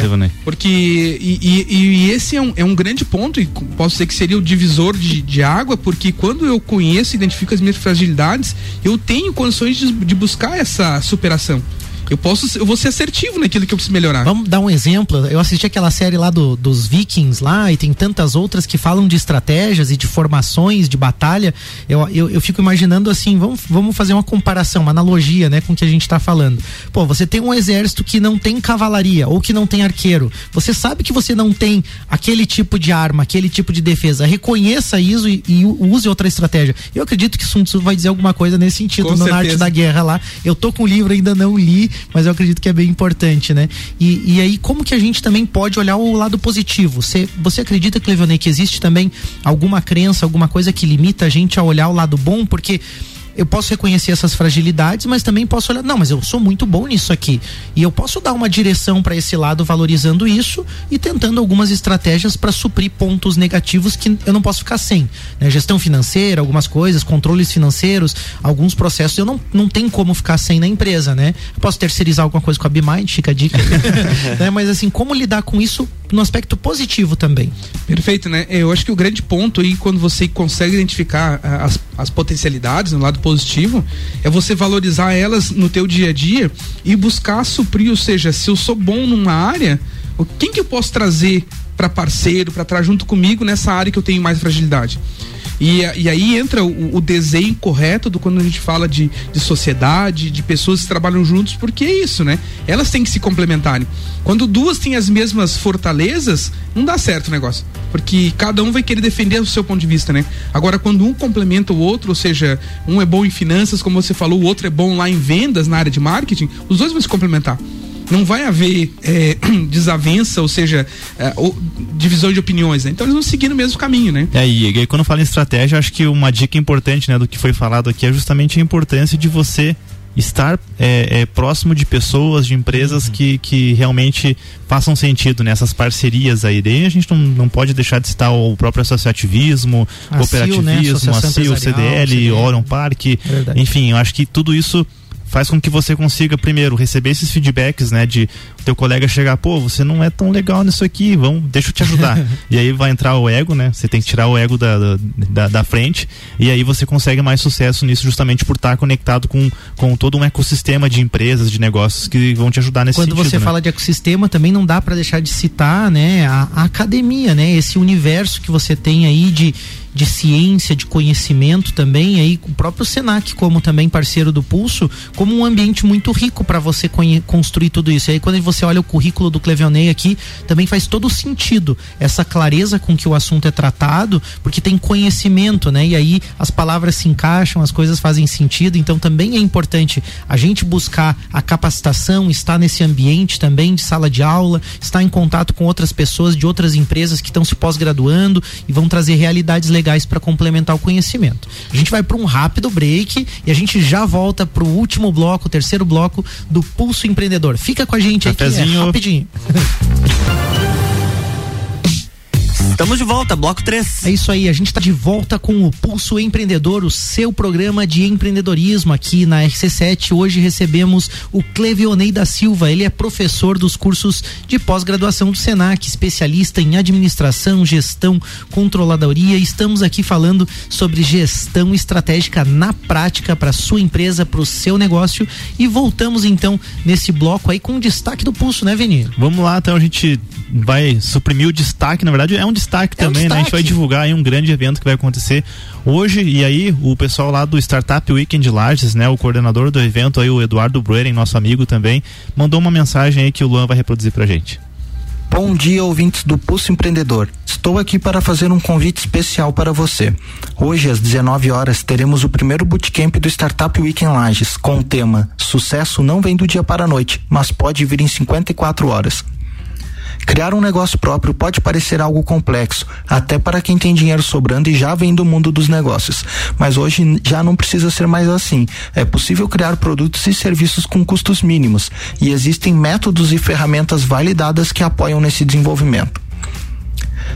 D: Porque e, e, e, esse é um, é um grande ponto e posso dizer que seria o divisor de, de água, porque quando eu conheço e identifico as minhas fragilidades, eu tenho condições de, de buscar essa superação. Eu posso, eu vou ser assertivo naquilo que eu preciso melhorar.
C: Vamos dar um exemplo. Eu assisti aquela série lá do, dos Vikings lá e tem tantas outras que falam de estratégias e de formações de batalha. Eu, eu, eu fico imaginando assim, vamos, vamos fazer uma comparação, uma analogia, né, com o que a gente está falando. Pô, você tem um exército que não tem cavalaria ou que não tem arqueiro. Você sabe que você não tem aquele tipo de arma, aquele tipo de defesa. Reconheça isso e, e use outra estratégia. Eu acredito que Sun Tzu vai dizer alguma coisa nesse sentido no Arte da Guerra lá. Eu tô com o livro ainda não li, mas eu acredito que é bem importante, né? E, e aí, como que a gente também pode olhar o lado positivo? Você, você acredita, Clevionei, que existe também alguma crença, alguma coisa que limita a gente a olhar o lado bom? Porque eu posso reconhecer essas fragilidades, mas também posso olhar, não, mas eu sou muito bom nisso aqui. E eu posso dar uma direção para esse lado valorizando isso e tentando algumas estratégias para suprir pontos negativos que eu não posso ficar sem. Né? Gestão financeira, algumas coisas, controles financeiros, alguns processos eu não, não tenho como ficar sem na empresa, né? Eu posso terceirizar alguma coisa com a BMind, fica a dica. né? Mas assim, como lidar com isso no aspecto positivo também?
D: Perfeito, né? Eu acho que o grande ponto aí, quando você consegue identificar ah, as, as potencialidades no lado positivo é você valorizar elas no teu dia a dia e buscar suprir, ou seja, se eu sou bom numa área, quem que eu posso trazer para parceiro, para estar junto comigo nessa área que eu tenho mais fragilidade? E, e aí entra o, o, desenho correto do quando a gente fala de, de sociedade, de pessoas que trabalham juntos, porque é isso, né? Elas têm que se complementarem. Quando duas têm as mesmas fortalezas, não dá certo o negócio. Porque cada um vai querer defender o seu ponto de vista, né? Agora, quando um complementa o outro, ou seja, um é bom em finanças, como você falou, o outro é bom lá em vendas, na área de marketing, os dois vão se complementar não vai haver é, desavença, ou seja, é, ou, divisão de opiniões, né? Então eles vão seguir no mesmo caminho, né?
B: É, e, e quando fala em estratégia, acho que uma dica importante, né, do que foi falado aqui é justamente a importância de você estar é, é, próximo de pessoas, de empresas uhum. que, que realmente façam sentido nessas né? parcerias aí. Daí a gente não, não pode deixar de citar o próprio associativismo, a cooperativismo, CIL, né? a CIL, CDL, CDL, Orion Park, enfim, eu acho que tudo isso faz com que você consiga primeiro receber esses feedbacks, né, de teu colega chegar, pô, você não é tão legal nisso aqui, vamos, deixa eu te ajudar. e aí vai entrar o ego, né? Você tem que tirar o ego da, da, da frente e aí você consegue mais sucesso nisso justamente por estar conectado com, com todo um ecossistema de empresas, de negócios que vão te ajudar nesse
C: Quando
B: sentido,
C: você
B: né?
C: fala de ecossistema, também não dá para deixar de citar, né, a, a academia, né? Esse universo que você tem aí de de ciência, de conhecimento também, aí o próprio Senac como também parceiro do Pulso, como um ambiente muito rico para você construir tudo isso. E aí quando você olha o currículo do Clevionei aqui, também faz todo sentido essa clareza com que o assunto é tratado, porque tem conhecimento, né? E aí as palavras se encaixam, as coisas fazem sentido, então também é importante a gente buscar a capacitação, estar nesse ambiente também de sala de aula, estar em contato com outras pessoas de outras empresas que estão se pós-graduando e vão trazer realidades legais legais para complementar o conhecimento. A gente vai para um rápido break e a gente já volta para o último bloco, o terceiro bloco do Pulso Empreendedor. Fica com a gente aqui, é rapidinho.
A: Estamos de volta, bloco 3.
C: É isso aí, a gente está de volta com o Pulso Empreendedor, o seu programa de empreendedorismo aqui na RC7. Hoje recebemos o Clevionei da Silva, ele é professor dos cursos de pós-graduação do Senac, especialista em administração, gestão, controladoria. Estamos aqui falando sobre gestão estratégica na prática para sua empresa, para o seu negócio. E voltamos então nesse bloco aí com o destaque do Pulso, né, Veni?
B: Vamos lá, então a gente vai suprimir o destaque, na verdade é um destaque é também, um destaque. né? A gente vai divulgar aí um grande evento que vai acontecer hoje e aí o pessoal lá do Startup Weekend Lages, né? O coordenador do evento aí, o Eduardo Brueren, nosso amigo também, mandou uma mensagem aí que o Luan vai reproduzir pra gente.
E: Bom dia, ouvintes do Pulso Empreendedor. Estou aqui para fazer um convite especial para você. Hoje, às 19 horas, teremos o primeiro bootcamp do Startup Weekend Lages, com o tema Sucesso não vem do dia para a noite, mas pode vir em 54 horas. Criar um negócio próprio pode parecer algo complexo, até para quem tem dinheiro sobrando e já vem do mundo dos negócios. Mas hoje já não precisa ser mais assim. É possível criar produtos e serviços com custos mínimos, e existem métodos e ferramentas validadas que apoiam nesse desenvolvimento.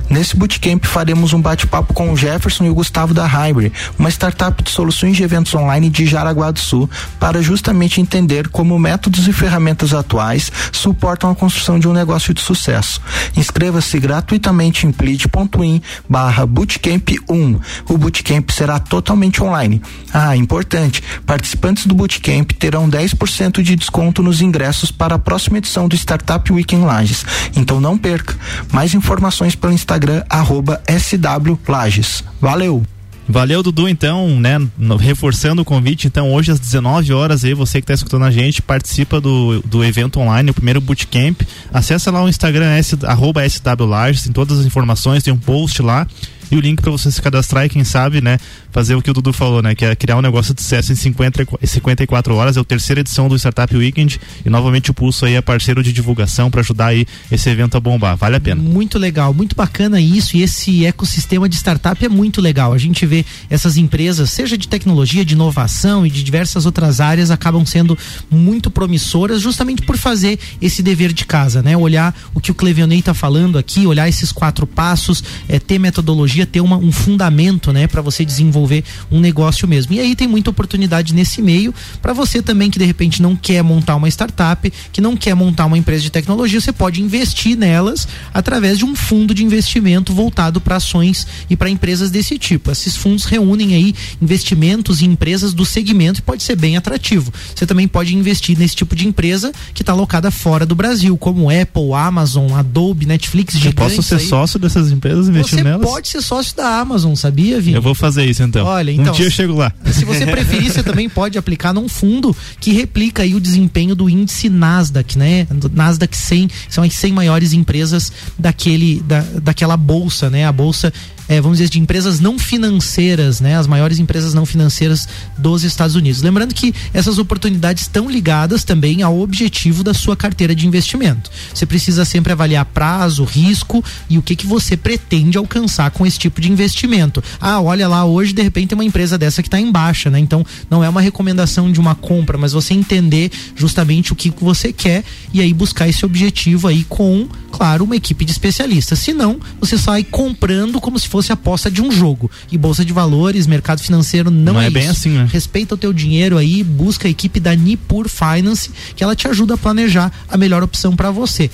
E: Nesse bootcamp faremos um bate-papo com o Jefferson e o Gustavo da Hybrid, uma startup de soluções de eventos online de Jaraguá do Sul, para justamente entender como métodos e ferramentas atuais suportam a construção de um negócio de sucesso. Inscreva-se gratuitamente em plead.in barra bootcamp 1. O bootcamp será totalmente online. Ah, importante, participantes do bootcamp terão 10% de desconto nos ingressos para a próxima edição do Startup Weekend Lages. Então não perca. Mais informações pelo Instagram, arroba SW Lages. Valeu!
B: Valeu, Dudu, então, né? Reforçando o convite, então, hoje às 19 horas aí, você que está escutando a gente, participa do, do evento online, o primeiro bootcamp. Acesse lá o Instagram, S, arroba tem todas as informações, tem um post lá e o link para você se cadastrar e quem sabe, né, fazer o que o Dudu falou, né, que é criar um negócio de sucesso em 50, 54 horas. É a terceira edição do Startup Weekend e novamente o Pulso aí é parceiro de divulgação para ajudar aí esse evento a bombar. Vale a pena.
C: Muito legal, muito bacana isso e esse ecossistema de startup é muito legal. A gente vê essas empresas, seja de tecnologia, de inovação e de diversas outras áreas, acabam sendo muito promissoras justamente por fazer esse dever de casa, né? Olhar o que o Clevionei está falando aqui, olhar esses quatro passos, é, ter metodologia, ter uma, um fundamento, né, para você desenvolver um negócio mesmo. E aí tem muita oportunidade nesse meio para você também que de repente não quer montar uma startup, que não quer montar uma empresa de tecnologia, você pode investir nelas através de um fundo de investimento voltado para ações e para empresas desse tipo. Esses fundos reúnem aí investimentos em empresas do segmento e pode ser bem atrativo. Você também pode investir nesse tipo de empresa que está alocada fora do Brasil, como Apple, Amazon, Adobe, Netflix,
B: Eu posso ser
C: aí.
B: sócio dessas empresas investindo
C: você
B: nelas?
C: Pode ser sócio da Amazon, sabia, Vini?
B: Eu vou fazer isso então.
C: Olha, então.
B: Um dia eu chego lá.
C: Se você preferir, você também pode aplicar num fundo que replica aí o desempenho do índice Nasdaq, né? Nasdaq 100, são as 100 maiores empresas daquele, da, daquela bolsa, né? A bolsa é, vamos dizer, de empresas não financeiras, né? As maiores empresas não financeiras dos Estados Unidos. Lembrando que essas oportunidades estão ligadas também ao objetivo da sua carteira de investimento. Você precisa sempre avaliar prazo, risco e o que, que você pretende alcançar com esse tipo de investimento. Ah, olha lá, hoje de repente tem uma empresa dessa que está em baixa, né? Então não é uma recomendação de uma compra, mas você entender justamente o que você quer e aí buscar esse objetivo aí com, claro, uma equipe de especialistas. Se não, você sai comprando como se fosse fosse aposta de um jogo. E bolsa de valores, mercado financeiro não,
B: não
C: é,
B: é bem assim, né?
C: Respeita o teu dinheiro aí, busca a equipe da Nipur Finance, que ela te ajuda a planejar a melhor opção para você.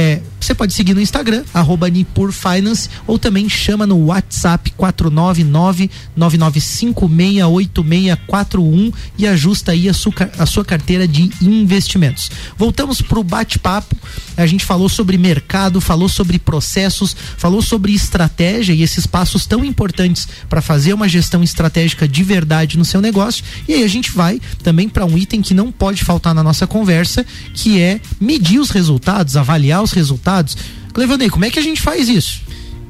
C: É, você pode seguir no Instagram, arroba ou também chama no WhatsApp 499-99568641 e ajusta aí a sua, a sua carteira de investimentos. Voltamos para o bate-papo. A gente falou sobre mercado, falou sobre processos, falou sobre estratégia e esses passos tão importantes para fazer uma gestão estratégica de verdade no seu negócio. E aí a gente vai também para um item que não pode faltar na nossa conversa, que é medir os resultados, avaliar os resultados. Clevanei, como é que a gente faz isso?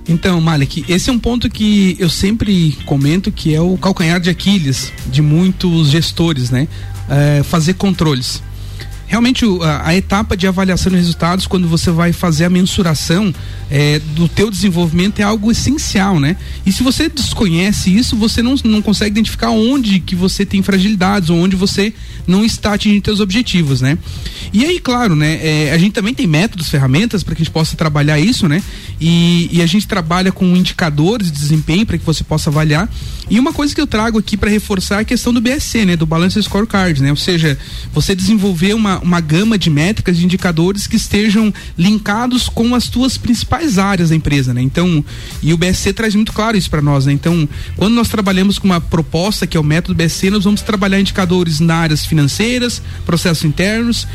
D: Então, Malik, esse é um ponto que eu sempre comento que é o calcanhar de Aquiles de muitos gestores, né? É, fazer controles realmente a, a, etapa de avaliação de resultados quando você vai fazer a mensuração é, do teu desenvolvimento é algo essencial, né? E se você desconhece isso, você não, não consegue identificar onde que você tem fragilidades ou onde você não está atingindo seus objetivos, né? E aí, claro, né? É, a gente também tem métodos, ferramentas para que a gente possa trabalhar isso, né? E, e a gente trabalha com indicadores de desempenho para que você possa avaliar. E uma coisa que eu trago aqui para reforçar é a questão do BSC, né? Do Balance Scorecard, né? Ou seja, você desenvolver uma, uma gama de métricas, de indicadores que estejam linkados com as tuas principais áreas da empresa, né? Então, e o BSC traz muito claro isso para nós, né? Então, quando nós trabalhamos com uma proposta que é o método BSC, nós vamos trabalhar indicadores na áreas financeiras, processos internos,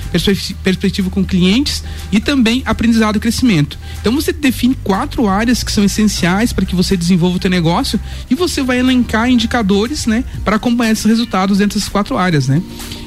D: perspectiva com clientes e também aprendizado e crescimento. Então, você define quatro áreas que são essenciais para que você desenvolva o teu negócio e você vai elencar indicadores, né, para acompanhar esses resultados dentro dessas quatro áreas, né?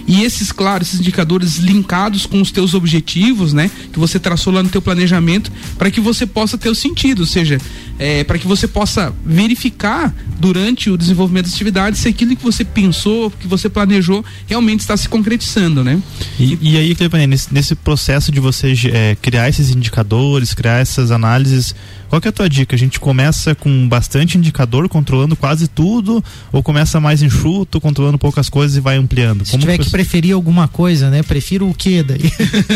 D: E esses, claro, esses indicadores linkados com os teus objetivos, né? Que você traçou lá no teu planejamento, para que você possa ter o sentido, ou seja, é, para que você possa verificar durante o desenvolvimento das atividades se aquilo que você pensou, que você planejou, realmente está se concretizando, né?
B: E, e aí, Clevanei, nesse, nesse processo de você é, criar esses indicadores, criar essas análises, qual que é a tua dica? A gente começa com bastante indicador, controlando quase tudo, ou começa mais enxuto, controlando poucas coisas e vai ampliando?
C: Se Como tiver que, que preferir alguma coisa, né? Prefiro o que daí?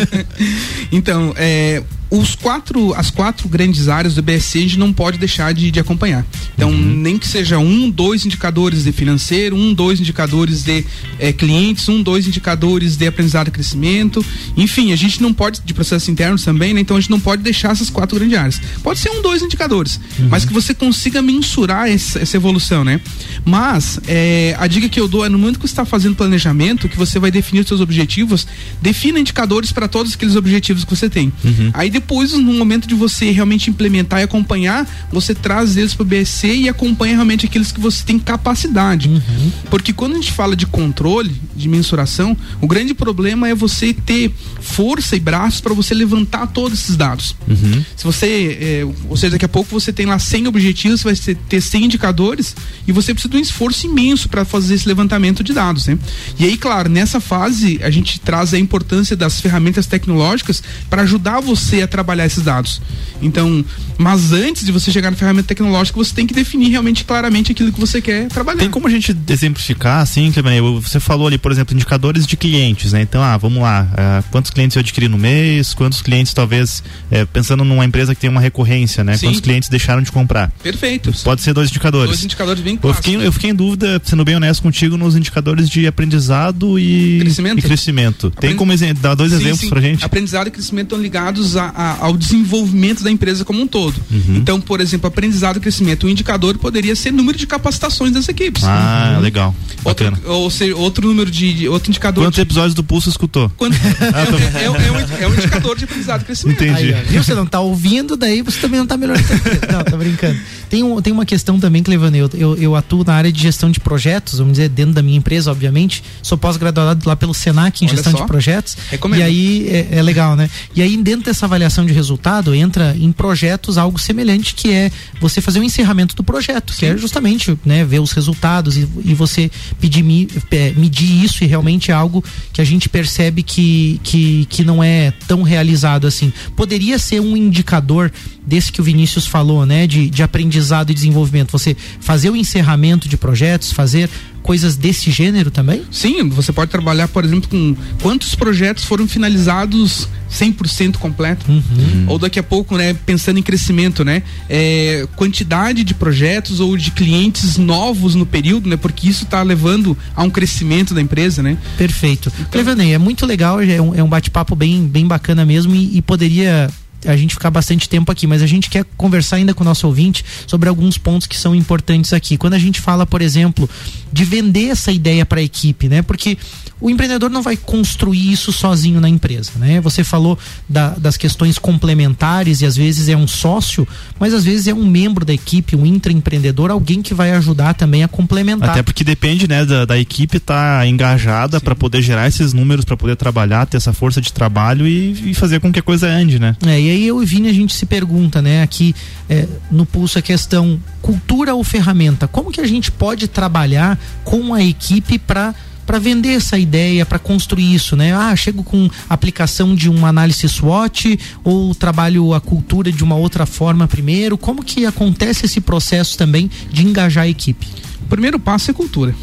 D: então, é, os quatro, as quatro grandes áreas do BSC a gente não pode deixar de, de acompanhar. Então, uhum. nem que seja um, dois indicadores de financeiro, um, dois indicadores de é, clientes, um, dois indicadores de aprendizado e crescimento. Enfim, a gente não pode, de processos internos também, né? Então a gente não pode deixar essas quatro grandes áreas. Pode ser um, dois indicadores, uhum. mas que você consiga mensurar essa, essa evolução, né? Mas é, a dica que eu dou é no momento que você está fazendo planejamento, que você vai definir os seus objetivos, defina indicadores para todos aqueles objetivos que você tem. Uhum. Aí depois, no momento de você realmente implementar e acompanhar, você traz eles para o BSC e acompanha realmente aqueles que você tem capacidade. Uhum. Porque quando a gente fala de controle, de mensuração, o grande problema é você ter força e braços para você levantar todos esses dados. Uhum. Se você, é, ou seja, daqui a pouco você tem lá 100 objetivos, você vai ter 100 indicadores e você precisa de um esforço imenso para fazer esse levantamento de dados, né? E aí, claro, nessa fase a gente traz a importância das ferramentas tecnológicas para ajudar você a trabalhar esses dados. Então, mas antes de você chegar na ferramenta tecnológica, você tem que definir realmente claramente aquilo que você quer trabalhar.
B: Tem como a gente exemplificar, assim, você falou ali, por exemplo, indicadores de clientes, né? Então, ah, vamos lá, uh, quantos clientes eu adquiri no mês, quantos clientes talvez, uh, pensando numa empresa que tem uma recorrência, né? Sim. Quantos clientes deixaram de comprar.
D: Perfeito.
B: Pode ser dois indicadores.
D: Dois indicadores bem
B: clássicos. Eu fiquei, eu fiquei em dúvida, sendo bem honesto contigo, nos indicadores de aprendizado e e
D: crescimento.
B: E crescimento. Tem como dar dois sim, exemplos sim. pra gente?
D: Aprendizado e crescimento estão ligados a, a, ao desenvolvimento da empresa como um todo. Uhum. Então, por exemplo, aprendizado e crescimento, o indicador poderia ser número de capacitações das equipes.
B: Ah, uhum. legal.
D: Outro, ou seja, outro número de, outro indicador.
B: Quantos
D: de...
B: episódios do Pulso escutou?
D: Quanto... é, é, é, é, um, é, um, indicador de aprendizado e crescimento.
B: Entendi.
C: Aí, viu? Você não tá ouvindo, daí você também não tá melhorando. não, tá brincando. Tem, um, tem uma questão também, Clevane, eu, eu, eu atuo na área de gestão de projetos, vamos dizer, dentro da minha empresa, obviamente. Sou pós-graduado lá pelo Senac em Olha gestão só. de projetos. Recomendo. E aí é, é, legal, né? E aí, dentro dessa avaliação de resultado, entra em projetos algo semelhante, que é você fazer o encerramento do projeto, Sim. que é justamente né, ver os resultados e, e você pedir, é, medir isso e realmente é algo que a gente percebe que, que, que não é tão realizado assim. Poderia ser um indicador desse que o Vinícius falou, né? De, de aprendizado e desenvolvimento. Você fazer o encerramento de projetos, fazer coisas desse gênero também?
D: Sim, você pode trabalhar, por exemplo, com quantos projetos foram finalizados 100% completo. Uhum. Ou daqui a pouco, né, pensando em crescimento, né, é, quantidade de projetos ou de clientes novos no período, né, porque isso está levando a um crescimento da empresa, né?
C: Perfeito. Então, é muito legal, é um, é um bate-papo bem, bem bacana mesmo e, e poderia a gente ficar bastante tempo aqui, mas a gente quer conversar ainda com o nosso ouvinte sobre alguns pontos que são importantes aqui. Quando a gente fala, por exemplo, de vender essa ideia para a equipe, né? Porque o empreendedor não vai construir isso sozinho na empresa, né? Você falou da, das questões complementares e às vezes é um sócio, mas às vezes é um membro da equipe, um intraempreendedor, alguém que vai ajudar também a complementar.
B: Até porque depende, né, da, da equipe estar tá engajada para poder gerar esses números, para poder trabalhar, ter essa força de trabalho e, e, fazer com que a coisa ande, né?
C: É, e aí eu e Vini a gente se pergunta, né, aqui é, no Pulso a questão cultura ou ferramenta, como que a gente pode trabalhar com a equipe para para vender essa ideia, para construir isso, né? Ah, chego com aplicação de uma análise SWOT ou trabalho a cultura de uma outra forma primeiro. Como que acontece esse processo também de engajar a equipe?
D: O primeiro passo é cultura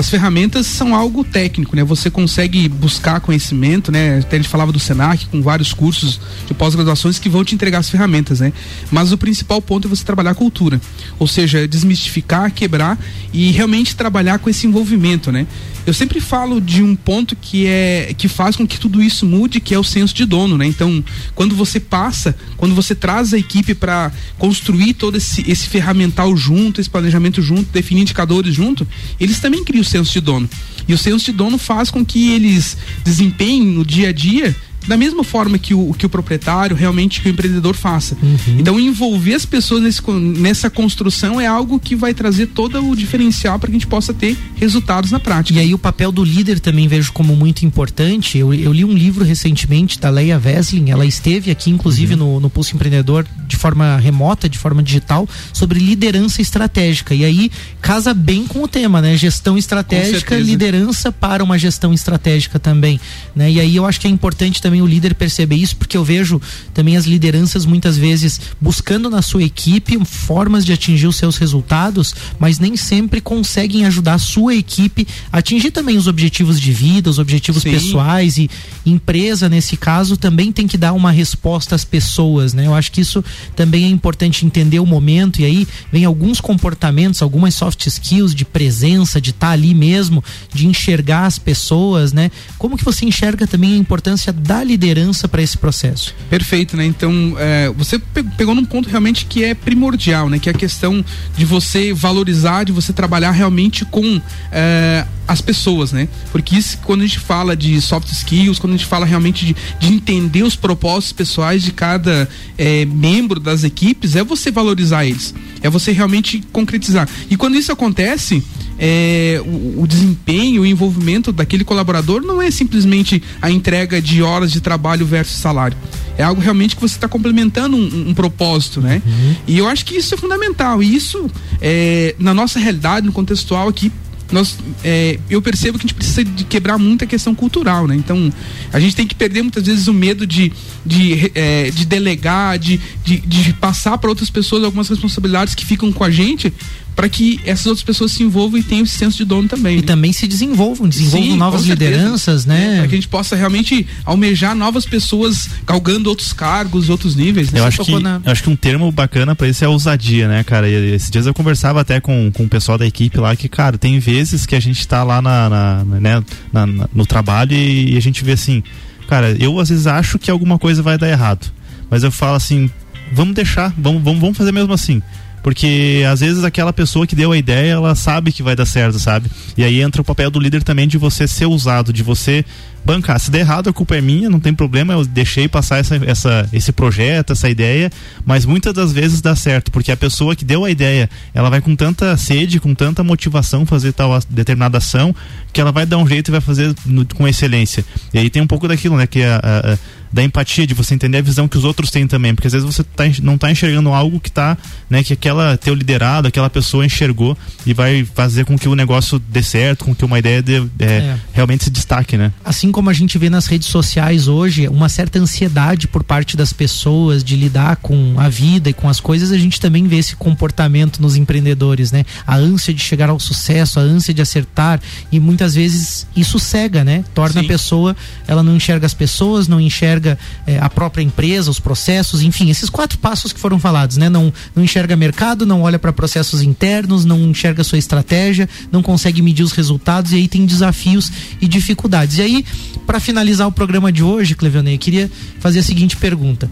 D: as ferramentas são algo técnico, né? Você consegue buscar conhecimento, né? Até a gente falava do Senac com vários cursos de pós-graduações que vão te entregar as ferramentas, né? Mas o principal ponto é você trabalhar a cultura, ou seja, desmistificar, quebrar e realmente trabalhar com esse envolvimento, né? Eu sempre falo de um ponto que é que faz com que tudo isso mude, que é o senso de dono, né? Então, quando você passa, quando você traz a equipe para construir todo esse, esse ferramental junto, esse planejamento junto, definir indicadores junto, eles também criam o senso de dono. E o senso de dono faz com que eles desempenhem no dia a dia da mesma forma que o, que o proprietário, realmente que o empreendedor faça. Uhum. Então, envolver as pessoas nesse, nessa construção é algo que vai trazer todo o diferencial para que a gente possa ter resultados na prática.
C: E aí, o papel do líder também vejo como muito importante. Eu, eu li um livro recentemente da Leia Veslin, ela esteve aqui, inclusive, uhum. no, no Pulso Empreendedor, de forma remota, de forma digital, sobre liderança estratégica. E aí, casa bem com o tema, né? Gestão estratégica, liderança para uma gestão estratégica também. Né? E aí, eu acho que é importante também o líder perceber isso, porque eu vejo também as lideranças muitas vezes buscando na sua equipe formas de atingir os seus resultados, mas nem sempre conseguem ajudar a sua equipe a atingir também os objetivos de vida, os objetivos Sim. pessoais e empresa nesse caso também tem que dar uma resposta às pessoas, né? Eu acho que isso também é importante entender o momento e aí vem alguns comportamentos, algumas soft skills de presença, de estar tá ali mesmo, de enxergar as pessoas, né? Como que você enxerga também a importância da liderança para esse processo.
D: Perfeito, né? Então, é, você pegou num ponto realmente que é primordial, né? Que é a questão de você valorizar, de você trabalhar realmente com é, as pessoas, né? Porque isso, quando a gente fala de soft skills, quando a gente fala realmente de, de entender os propósitos pessoais de cada é, membro das equipes, é você valorizar eles. É você realmente concretizar. E quando isso acontece, é, o, o, desempenho, o envolvimento daquele colaborador não é simplesmente a entrega de horas de trabalho versus salário. É algo realmente que você está complementando um, um, propósito, né? Uhum. E eu acho que isso é fundamental. E isso, é, na nossa realidade, no contextual aqui, nós, é, eu percebo que a gente precisa de quebrar muita questão cultural, né? Então, a gente tem que perder muitas vezes o medo de, de, é, de delegar, de, de, de passar para outras pessoas algumas responsabilidades que ficam com a gente, para que essas outras pessoas se envolvam e tenham esse senso de dono também.
C: E
D: né?
C: também se desenvolvam, desenvolvam
D: Sim,
C: novas lideranças, né?
D: É, para que a gente possa realmente almejar novas pessoas galgando outros cargos, outros níveis. né?
B: Eu acho, que,
C: na-
B: eu acho que um termo bacana pra isso é ousadia, né, cara? E esses dias eu conversava até com, com o pessoal da equipe lá que, cara, tem vezes que a gente tá lá na, na- né, na- na- no trabalho e, a gente vê assim, cara, eu às vezes acho que alguma coisa vai dar errado. Mas eu falo assim, vamos deixar, vamos, vamos, vamos fazer mesmo assim. Porque às vezes aquela pessoa que deu a ideia, ela sabe que vai dar certo, sabe? E aí entra o papel do líder também de você ser usado, de você bancar. Se der errado, a culpa é minha, não tem problema, eu deixei passar essa, essa, esse projeto, essa ideia, mas muitas das vezes dá certo, porque a pessoa que deu a ideia, ela vai com tanta sede, com tanta motivação fazer tal determinada ação, que ela vai dar um jeito e vai fazer no- com excelência. E aí tem um pouco daquilo, né, que a- a- da empatia, de você entender a visão que os outros têm também, porque às vezes você tá, não está enxergando algo que tá, né, que aquela teu liderado, aquela pessoa enxergou e vai fazer com que o negócio dê certo, com que uma ideia dê- é,
C: É.
B: realmente se destaque, né?
C: assim como a gente vê nas redes sociais hoje, uma certa ansiedade por parte das pessoas de lidar com a vida e com as coisas, a gente também vê esse comportamento nos empreendedores, né? A ânsia de chegar ao sucesso, a ânsia de acertar e muitas vezes isso cega, né? Torna
D: Sim.
C: a pessoa, ela não enxerga as pessoas, não enxerga eh, a própria empresa, os processos, enfim, esses quatro passos que foram falados, né? Não, não enxerga mercado, não olha para processos internos, não enxerga sua estratégia, não consegue medir os resultados e aí tem desafios e dificuldades. E aí, para finalizar o programa de hoje, Cleveonei, eu queria fazer a seguinte pergunta: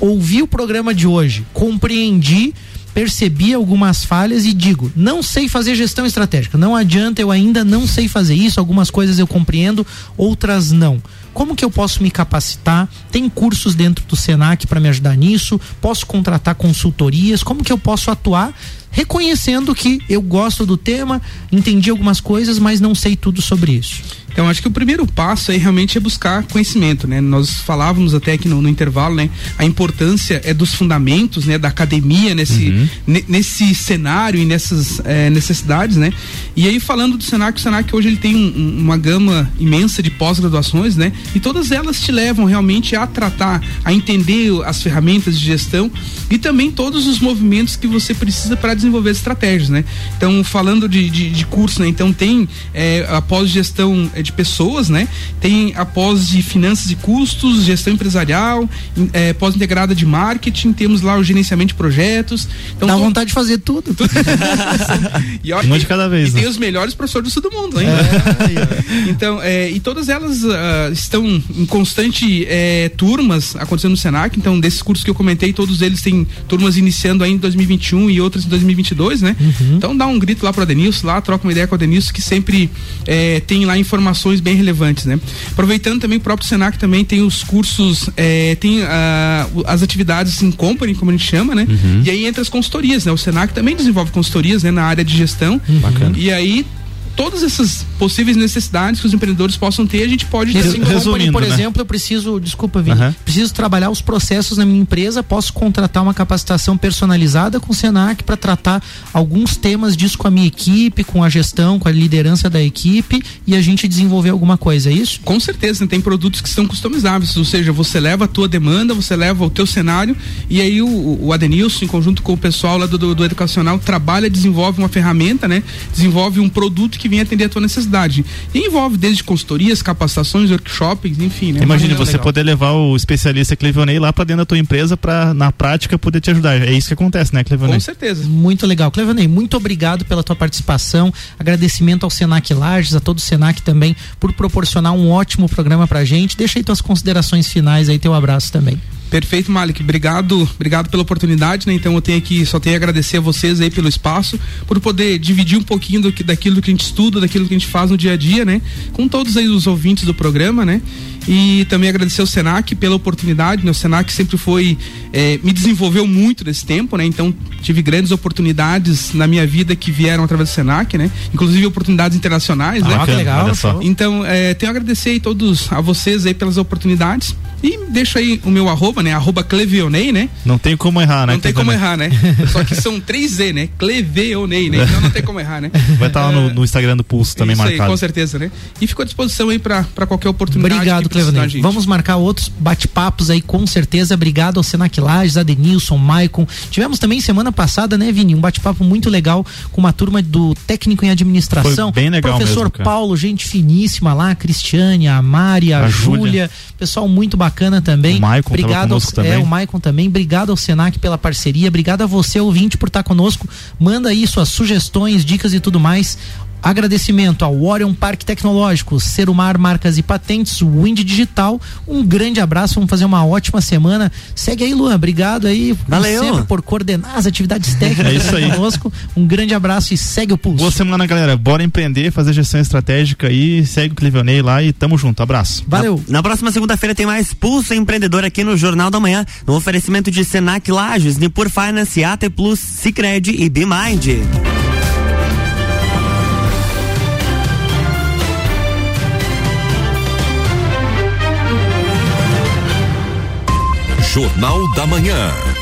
C: ouvi o programa de hoje, compreendi percebi algumas falhas e digo, não sei fazer gestão estratégica. Não adianta, eu ainda não sei fazer isso. Algumas coisas eu compreendo, outras não. Como que eu posso me capacitar? Tem cursos dentro do Senac para me ajudar nisso? Posso contratar consultorias? Como que eu posso atuar reconhecendo que eu gosto do tema, entendi algumas coisas, mas não sei tudo sobre isso?
D: Então, acho que o primeiro passo aí realmente é buscar conhecimento, né? Nós falávamos até aqui no, no intervalo, né? A importância é dos fundamentos, né? Da academia nesse, ne- nesse cenário e nessas eh, necessidades, né? E aí, falando do Senac, o Senac hoje ele tem um- um- uma gama imensa de pós-graduações, né? E todas elas te levam realmente a tratar, a entender as ferramentas de gestão e também todos os movimentos que você precisa para desenvolver estratégias, né? Então, falando de, de, de curso, né? Então, tem eh, a pós-gestão eh, de pessoas, né? Tem a pós de finanças e custos, gestão empresarial, em- eh, pós-integrada de marketing, temos lá o gerenciamento de projetos. Então,
C: Dá vontade de fazer tudo.
D: e, olha,
B: Uma de cada vez,
D: E
B: né?
D: tem os melhores professores do mundo, hein? Então, é, e todas elas ah, estão em constante é, turmas acontecendo no Senac. Então, desses cursos que eu comentei, todos eles têm turmas iniciando ainda em 2021 e outras em 2022, né? Então, dá um grito lá pro Adenilson, lá, troca uma ideia com o Adenilson, que sempre é, tem lá informações bem relevantes, né? Aproveitando também, o próprio Senac também tem os cursos, é, tem ah, as atividades em company, como a gente chama, né? E aí entra as consultorias, né? O Senac também desenvolve consultorias, né? Na área de gestão.
B: Bacana.
D: E aí, todas essas possíveis necessidades que os empreendedores possam ter, a gente pode
C: Nesse
D: assim,
C: company,
B: resumindo,
C: por
B: né?
C: exemplo, eu preciso, desculpa, Vini, preciso trabalhar os processos na minha empresa, posso contratar uma capacitação personalizada com o Senac para tratar alguns temas disso com a minha equipe, com a gestão, com a liderança da equipe e a gente desenvolver alguma coisa, é isso?
D: Com certeza, né? tem produtos que são customizáveis, ou seja, você leva a tua demanda, você leva o teu cenário e aí o, o Adenilson, em conjunto com o pessoal lá do, do, do educacional, trabalha, desenvolve uma ferramenta, né? Desenvolve um produto que vem atender a tua necessidade. E envolve desde consultorias, capacitações, workshops, enfim, né?
B: Imagine
D: Uma-
B: você
C: legal.
B: poder levar o especialista Clevionei lá pra dentro da tua empresa pra, na prática, poder te ajudar. É isso que acontece, né, Clevionei?
D: Com certeza.
C: Muito legal. Clevanei, muito obrigado pela tua participação. Agradecimento ao Senac Lages, a todo o Senac também, por proporcionar um ótimo programa pra gente. Deixa aí tuas considerações finais aí, teu abraço também.
D: Perfeito, Malik. Obrigado, obrigado pela oportunidade, né? Então eu tenho aqui, só tenho a agradecer a vocês aí pelo espaço, por poder dividir um pouquinho do que, daquilo que a gente estuda, daquilo que a gente faz no dia a dia, né? Com todos aí os ouvintes do programa, né? E também agradecer ao Senac pela oportunidade, né? O Senac sempre foi, eh, me desenvolveu muito nesse tempo, né? Então tive grandes oportunidades na minha vida que vieram através do Senac, né? Inclusive oportunidades internacionais, né?
C: Ah, que legal,
B: olha só.
D: Então, é, tenho a agradecer aí todos a vocês aí pelas oportunidades. E deixo aí o meu arroba, né? Arroba Clevionei, né?
B: Não tem como errar, né?
D: não tem como errar, né? Só que são três Z, né? Clevionei, né? Então não tem como errar, né?
B: Vai estar lá no, no Instagram do Pulso também
D: Isso aí,
B: marcado.
D: com certeza, né? E fico à disposição aí pra, pra qualquer oportunidade.
C: Obrigado, Clevanei. Vamos marcar outros bate-papos aí, com certeza. Obrigado ao Senac Lages, a Denilson, Maicon. Tivemos também semana passada, né, Vini? Um bate-papo muito legal com uma turma do técnico em administração.
B: Foi bem legal
C: Professor
B: mesmo,
C: Paulo, gente finíssima lá, a Cristiane, a Mari, a, a Júlia. Pessoal muito bacana também.
B: O Maicon
C: Obrigado ao,
B: também.
C: É, o Maicon também. Obrigado ao Senac pela parceria. Obrigado a você, ouvinte, por estar conosco. Manda aí suas sugestões, dicas e tudo mais. Agradecimento ao Orion Parque Tecnológico, Serumar Marcas e Patentes, Wind Digital. Um grande abraço, vamos fazer uma ótima semana. Segue aí, Luan. Obrigado aí
A: Valeu.
C: sempre por coordenar as atividades técnicas
B: é isso aí.
C: conosco. Um grande abraço e segue o pulso.
B: Boa semana, galera. Bora empreender, fazer gestão estratégica aí. Segue o Clivionei lá e tamo junto. Abraço.
C: Valeu.
A: Na, na próxima segunda-feira tem mais Pulso Empreendedor aqui no Jornal da Manhã, no oferecimento de Senac Lages, Nipur Finance, AT Plus, Cicred e BMind.
F: Jornal da Manhã.